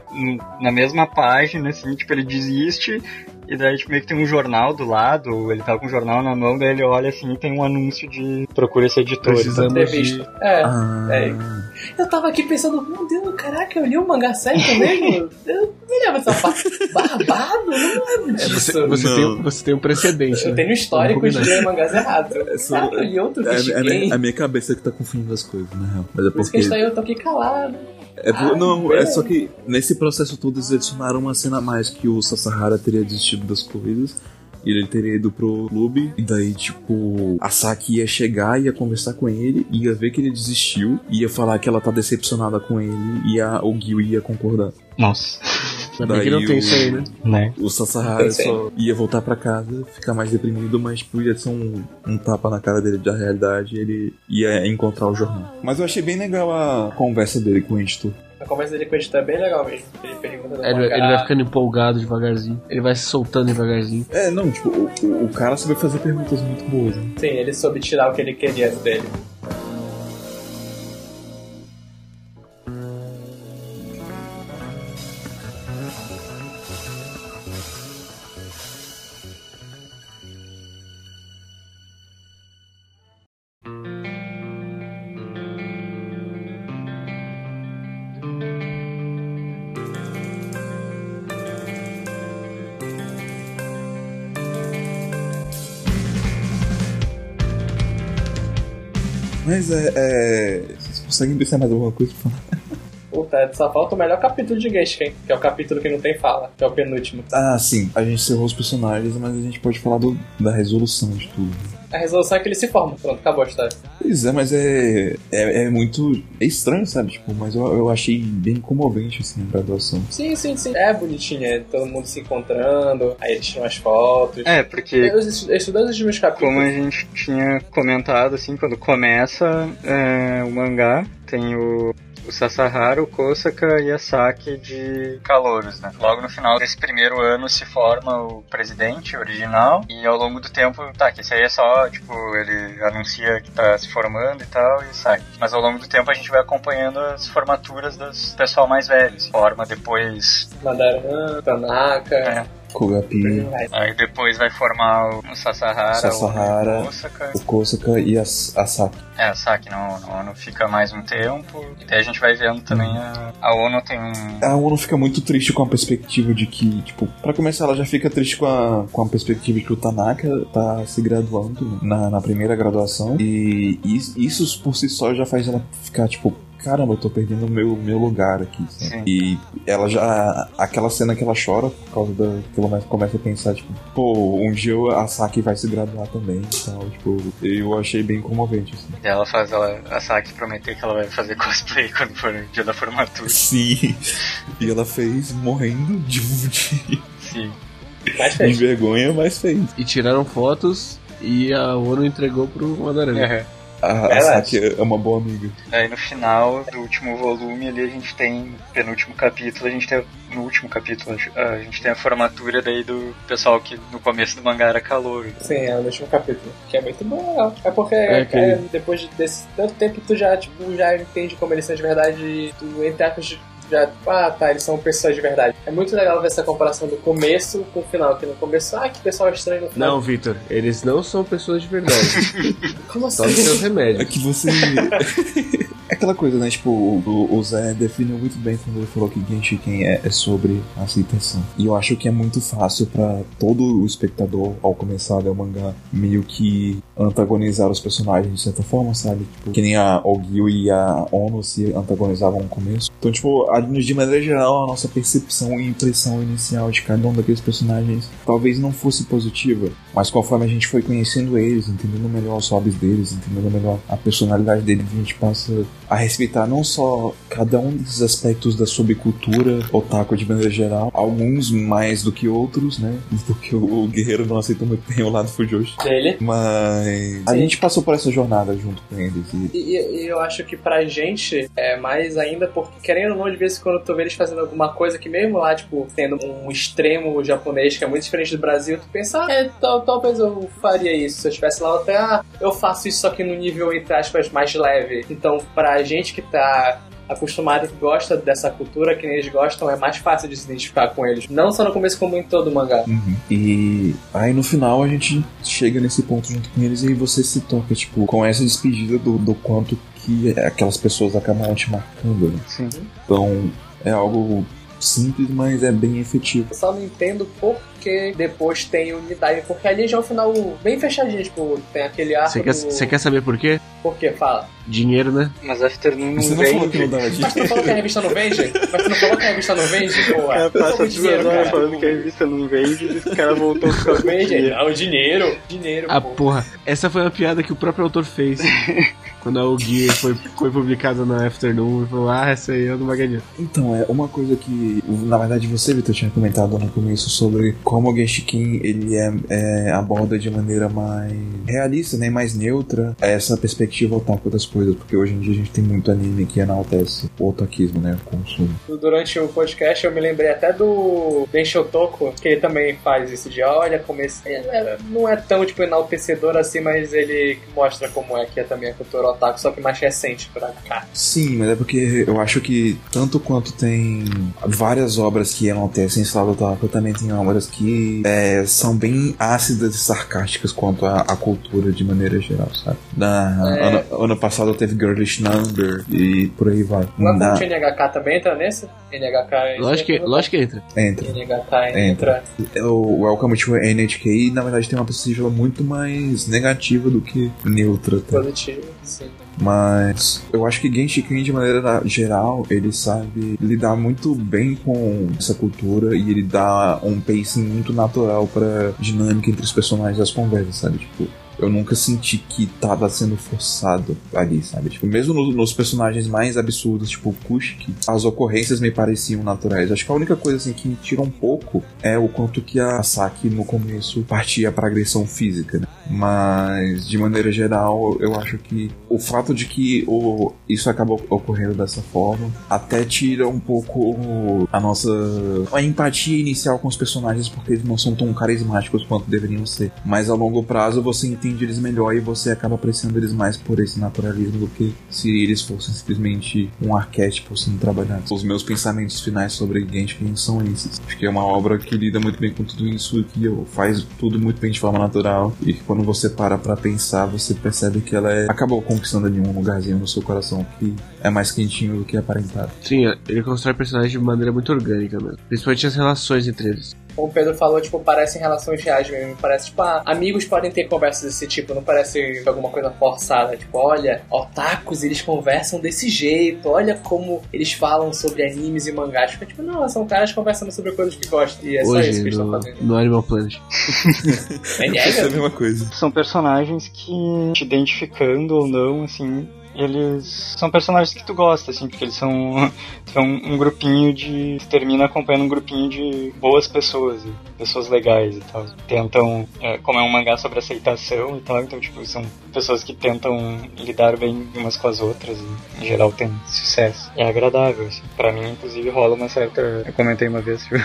Na mesma página, assim, tipo, ele desiste. E daí, tipo, meio que tem um jornal do lado, ele tá com o jornal na mão, daí ele olha assim e tem um anúncio de procura esse editor. Precisamos de... É. Ah, É. Eu tava aqui pensando, meu Deus, caraca, eu li o mangá certo mesmo? Eu não lembro dessa parte. Barbado? Não lembro disso. Você, você, Não. tem, você tem um precedente. Eu né? tenho histórico de ler mangás errados. É só- Caraca, eu li outro é, Fish é, a minha- a minha cabeça que tá confundindo as coisas, na real. Mas é Por isso que porque. eu tô aqui calado. É, não, é só que nesse processo todo eles adicionaram uma cena a mais que o Sasahara teria desistido das coisas. E ele teria ido pro clube. E daí, tipo, a Saki ia chegar, ia conversar com ele, ia ver que ele desistiu, ia falar que ela tá decepcionada com ele, e a, o Gil ia concordar. Nossa, bem que não Daí tem o- isso aí, né? né? O Sasahara só ia voltar pra casa, ficar mais deprimido, mas tipo, ia ser um, um tapa na cara dele da realidade e ele ia encontrar o jornal. Mas eu achei bem legal a conversa dele com o editor. A conversa dele com o editor é bem legal mesmo. Ele pergunta do Ele, ele vai ficando empolgado devagarzinho. Ele vai se soltando devagarzinho. É, não, tipo, o, o- o cara sabe fazer perguntas muito boas. Né? Sim, ele soube tirar o que ele queria dele. Mas é, é. Vocês conseguem pensar mais alguma coisa pra falar? Puta, só falta o melhor capítulo de Genshin, que é o capítulo que não tem fala, que é o penúltimo. Ah, sim, a gente encerrou os personagens, mas a gente pode falar do- da resolução de tudo. A resolução é que ele se forma. Pronto, acabou a história. Pois é, mas é, é, é muito. É estranho, sabe? Tipo, mas eu, eu achei bem comovente, assim, a graduação. Sim, sim, sim. É bonitinho, é todo mundo se encontrando, aí eles tiram as fotos. É, porque Os estudantes dos meus capítulos. como a gente tinha comentado, assim, quando começa é, o mangá, tem o, o Sasahara, o Kosaka e a Saki de calouros, né? Logo no final desse primeiro ano se forma o presidente original e ao longo do tempo, tá, que esse aí é só, tipo, ele anuncia que tá se formando e tal e sai. Mas ao longo do tempo a gente vai acompanhando as formaturas dos pessoal mais velhos. Forma depois... Mandaran, Tanaka. É, Kogapi, Vai. aí depois vai formar o Sasahara, Sasahara, o Kosaka o Kosaka e a, a Saki. É, a Saki. A ONU fica mais um tempo. E daí a gente vai vendo também a. A ONU tem um. A ONU fica muito triste com a perspectiva de que, tipo, pra começar, ela já fica triste com a, com a perspectiva de que o Tanaka tá se graduando na, na primeira graduação. E is- isso por si só já faz ela ficar, tipo, caramba, eu tô perdendo o meu, meu lugar aqui. E ela já. Aquela cena que ela chora por causa da. que ela começa- a pensar, tipo, pô, um dia eu- a Saki vai se graduar também e tal. Tipo, eu achei bem comovente, assim. E ela faz ela, a Saki prometer que ela vai fazer cosplay quando for o dia da formatura. Sim. E ela fez morrendo de, de, Sim. Mais de feliz. vergonha, mas fez. E tiraram fotos e a ONU entregou pro Mandaran. Uhum. A, a. Saki é uma boa amiga. Daí no final do último volume ali a gente tem, penúltimo capítulo, a gente tem, no último capítulo, acho, a gente tem a formatura daí do pessoal que no começo do mangá era calor. Sim, é o último capítulo. Que é muito bom, legal. É porque É, é, que- depois desse tanto tempo tu já, tipo, já entende como eles são de verdade e tu, entre aspas, já, ah, tá, eles são pessoas de verdade. É muito legal ver essa comparação do começo com o final, que no começo, ah, que pessoal estranho no final. Não, Vitor, eles não são pessoas de verdade. como Só assim? os seus É remédios. que você. É aquela coisa, né? Tipo, o, o Zé definiu muito bem quando ele falou que Genshiken é, é sobre aceitação. E eu acho que é muito fácil pra todo o espectador, ao começar a ler o mangá, meio que antagonizar os personagens de certa forma, sabe? Tipo, que nem a Ogil e a Ono se antagonizavam no começo. Então, tipo, a- de maneira geral, a nossa percepção e impressão inicial de cada um daqueles personagens talvez não fosse positiva, mas conforme a gente foi conhecendo eles, entendendo melhor os hobbies deles, entendendo melhor a personalidade deles, a gente passa a respeitar não só cada um desses aspectos da subcultura otaku de maneira geral, alguns mais do que outros, né? Porque o, guerreiro não aceita muito bem o lado Fujoshi. Dele. Mas a Sim. gente passou por essa jornada junto com eles. E E, e- e eu acho que pra gente é mais ainda, porque querendo ou não, de vez em quando tu vê eles fazendo alguma coisa que mesmo lá, tipo, tendo um extremo japonês que é muito diferente do Brasil, tu pensa, ah, é, tal- talvez eu faria isso. Se eu estivesse lá, eu até, ah, eu faço isso que no nível, entre aspas, mais leve. Então, pra gente que tá acostumado que gosta dessa cultura, que nem eles gostam, é mais fácil de se identificar com eles. Não só no começo, como em todo o mangá. E aí no final a gente chega nesse ponto junto com eles e você se toca, tipo, com essa despedida do, do quanto que aquelas pessoas acabam te marcando, né? Sim. Então é algo simples, mas é bem efetivo. Eu só não entendo porque depois tem unidade, porque ali já é um final bem fechadinho, tipo, tem aquele arco Você quer, do... quer saber por quê? Por quê? Fala. Dinheiro, né? Mas Afternoon não Você não falou que não dava Mas tu não falou que a revista não vende? Mas tu não falou que a revista não vende? Pô, É, é passa como duas dinheiro, horas cara. falando que a revista não vende e o cara voltou com Não vende? Não, dinheiro. Dinheiro, Ah, porra, essa foi uma piada que o próprio autor fez. Quando a Gear foi, foi publicada na Afternoon, e falou, ah, essa aí é do Magadinha. Então, é uma coisa que, na verdade, você, Vitor, tinha comentado no começo sobre como o Genshiken, ele é, é, aborda de maneira mais realista, né, mais neutra essa perspectiva otaku das coisas, porque hoje em dia a gente tem muito anime que enaltece o otakismo, né, o consumo. Durante o podcast eu me lembrei até do Ben Shotoko, que ele também faz isso de olha, como esse. ele é- não é tão tipo enaltecedor assim, mas ele mostra como é que é também a cultura otaku, só que mais recente pra cá. Sim, mas é porque eu acho que tanto quanto tem várias obras que enaltecem esse lado otaku, também tem obras que é, são bem ácidas e sarcásticas quanto à, cultura de maneira geral, sabe? Na, É. ano, ano passado teve Girlish Number e por aí vai. É Na- o NHK também entra nesse? NHK é- Lógico que, lógico que entra. entra. NHK entra. O Welcome to NHK, na verdade, tem uma perspectiva muito mais negativa do que neutra. Tá? Positivo, Mas eu acho que Genshiken, de maneira geral, ele sabe lidar muito bem com essa cultura e ele dá um pacing muito natural pra dinâmica entre os personagens das conversas, sabe? Tipo, eu nunca senti que tava sendo forçado ali, sabe? Tipo, mesmo no- nos personagens mais absurdos, tipo o as ocorrências me pareciam naturais. Acho que a única coisa assim que me tira um pouco é o quanto que a Saki no começo partia pra agressão física, né? Mas de maneira geral, eu acho que o fato de que o, isso acabou ocorrendo dessa forma até tira um pouco a nossa a empatia inicial com os personagens porque eles não são tão carismáticos quanto deveriam ser. Mas a longo prazo você entende eles melhor e você acaba apreciando eles mais por esse naturalismo do que se eles fossem simplesmente um arquétipo sendo trabalhado. Os meus pensamentos finais sobre Genshin são esses. Acho que é uma obra que lida muito bem com tudo isso e que faz tudo muito bem de forma natural e que quando você para pra pensar, você percebe que ela é, acabou conquistando ali um lugarzinho no seu coração que é mais quentinho do que aparentado. Sim, ele constrói personagens de maneira muito orgânica mesmo. Principalmente as relações entre eles. Como o Pedro falou, tipo, parecem relações reais mesmo. Parece, tipo, ah, amigos podem ter conversas desse tipo, não parece alguma coisa forçada. Tipo, olha, otakus, eles conversam desse jeito, olha como eles falam sobre animes e mangás. Fica, tipo, não, são caras conversando sobre coisas que gostam. E é só isso que Hoje, eles estão fazendo. no Animal Planet. É, Eu pensei a é, mesma coisa. São personagens que, te identificando ou não, assim, eles são personagens que tu gosta, assim, porque eles são, são um grupinho de. Tu termina acompanhando um grupinho de boas pessoas, e pessoas legais e tal. Tentam, é, como é um mangá sobre aceitação e tal, então, tipo, são pessoas que tentam lidar bem umas com as outras e, em geral, tem sucesso. É agradável, assim. Pra mim, inclusive, rola uma certa. Eu comentei uma vez se o,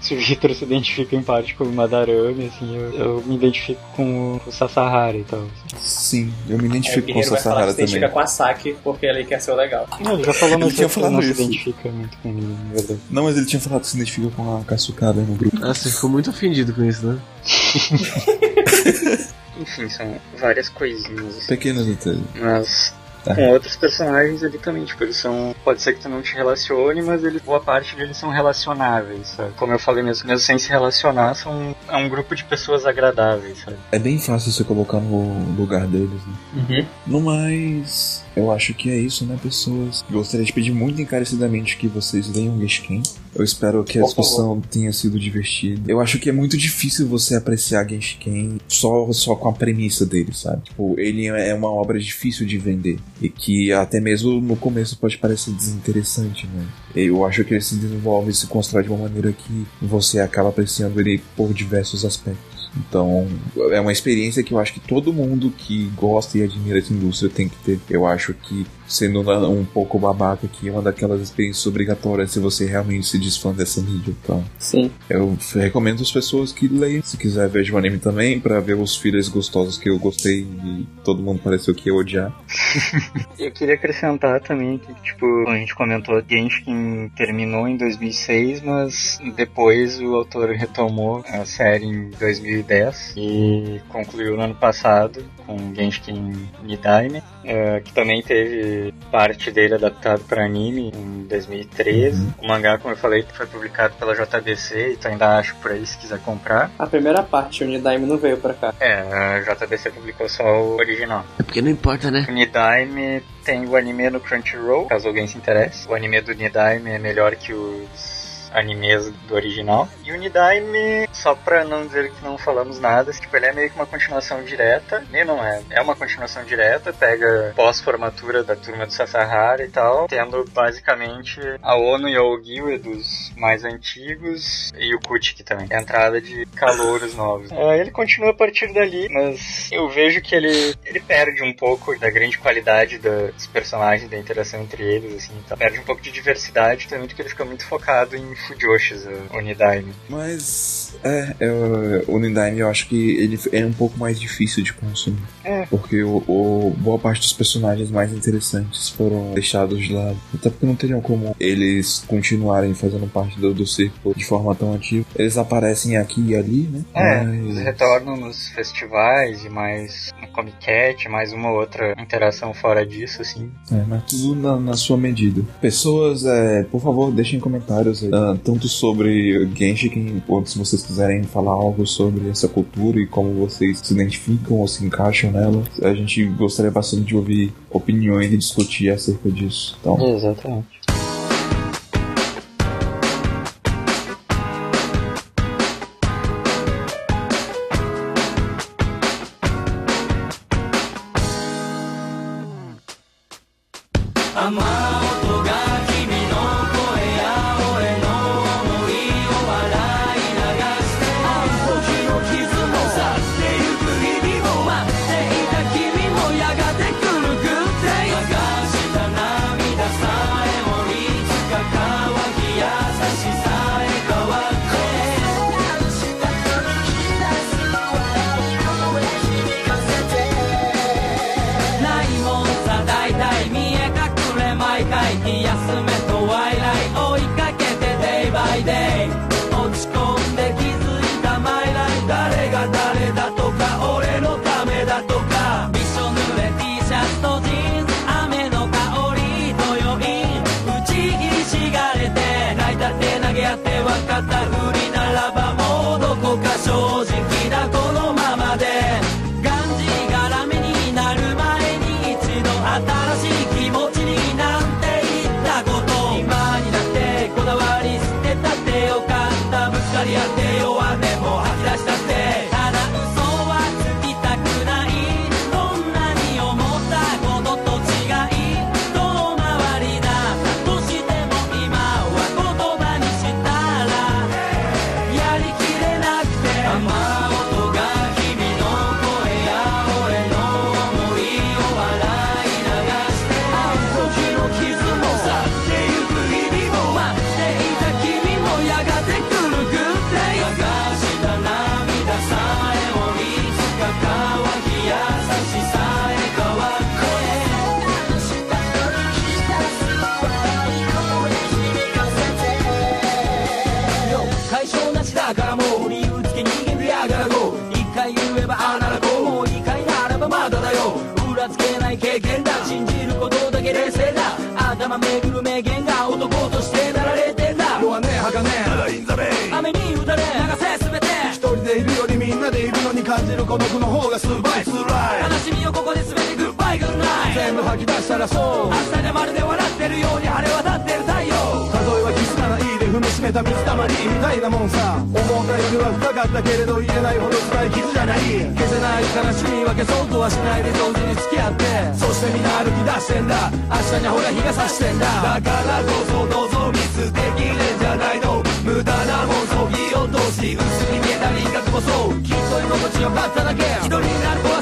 se o Victor se identifica em parte com o Madarame, assim, eu, eu me identifico com o, com o Sasahara e tal. assim. Sim, eu me É, o identifico com Guerreiro vai falar Sasahara também. Com a Saki porque ele quer ser o legal. Não, ele já falou, Ele tinha ele falado não isso. se identifica muito comigo, na verdade. Não, mas ele tinha falado que se identifica com a Kasukada no grupo. Ah, você ficou muito ofendido com isso, né? Enfim, são várias coisinhas. assim. Pequenos detalhes. Mas Tá. com outros personagens ali também, tipo, eles são. Pode ser que tu não te relacione, mas ele, boa parte deles são relacionáveis, sabe? Como eu falei mesmo, mesmo sem se relacionar, são é um grupo de pessoas agradáveis, sabe? É bem fácil você colocar no lugar deles, né? Uhum. No mais. Eu acho que é isso, né, pessoas? Gostaria de pedir muito encarecidamente que vocês leiam Genshin. Eu espero que a discussão tenha sido divertida. Eu acho que é muito difícil você apreciar Genshin só, só com a premissa dele, sabe? Tipo, ele é uma obra difícil de vender. E que até mesmo no começo pode parecer desinteressante, né? Eu acho que ele se desenvolve e se constrói de uma maneira que você acaba apreciando ele por diversos aspectos. Então, é uma experiência que eu acho que todo mundo que gosta e admira essa indústria tem que ter. Eu acho que, sendo um pouco babaca aqui, é uma daquelas experiências obrigatórias se você realmente se diz fã dessa mídia. Então, Sim. eu recomendo as pessoas que leiam. Se quiser, veja o anime também, pra ver os fillers gostosos que eu gostei e todo mundo pareceu que ia odiar. Eu queria acrescentar também que, tipo, a gente comentou, Genshin terminou em 2006, mas depois o autor retomou a série em 2010 e concluiu no ano passado com Genshin Nidaime, eh, que também teve parte dele adaptado para anime em 2013. O mangá, como eu falei, foi publicado pela JBC, então ainda acho por aí se quiser comprar. A primeira parte, o Nidaime não veio pra cá. É, a JBC publicou só o original. É porque não importa, né? O Nidaime tem o anime no Crunchyroll, caso alguém se interesse. O anime do Nidaime é melhor que os animes do original. E o Nidaime, só pra não dizer que não falamos nada, tipo, ele é meio que uma continuação direta. Nem não é, é uma continuação direta, pega pós-formatura da turma do Sasahara e tal, tendo basicamente a ONU e a Ogiwe dos mais antigos e o Kuchiki também. A entrada de calouros novos. Ah, ele continua a partir dali, mas eu vejo que ele, ele perde um pouco da grande qualidade da- dos personagens, da interação entre eles, assim, tá? perde um pouco de diversidade também, porque ele fica muito focado em Fujoshis, o Onidaime. Mas, é, eu, o Nindaime eu acho que ele é um pouco mais difícil de consumir. É. Porque o, o- boa parte dos personagens mais interessantes foram deixados de lado. Até porque não teriam como eles continuarem fazendo parte do, do círculo de forma tão ativa. Eles aparecem aqui e ali, né? É, Mas- eles retornam nos festivais e mais no Comic Cat, mais uma outra interação fora disso, assim. É, mas tudo na, na sua medida. Pessoas, é, por favor, deixem comentários aí, tanto sobre Genshin, quanto se vocês quiserem falar algo sobre essa cultura e como vocês se identificam ou se encaixam nela. A gente gostaria bastante de ouvir opiniões e discutir acerca disso. Então, Exatamente. らそう明日にまるで笑ってるように晴れ渡ってる太陽例えばキスならいいで踏みしめた水たまりみたいなもんさ思ったよりは深かったけれど言えないほど深い傷じゃない消せない悲しみ分けそうとはしないで同時に付き合ってそしてみんな歩き出してんだ明日にほら日が差してんだだからこそ望み捨てきれんじゃないの無駄なもんそぎ落とし薄に見えた輪郭もそうきっと居心地よかっただけ一人になる怖さ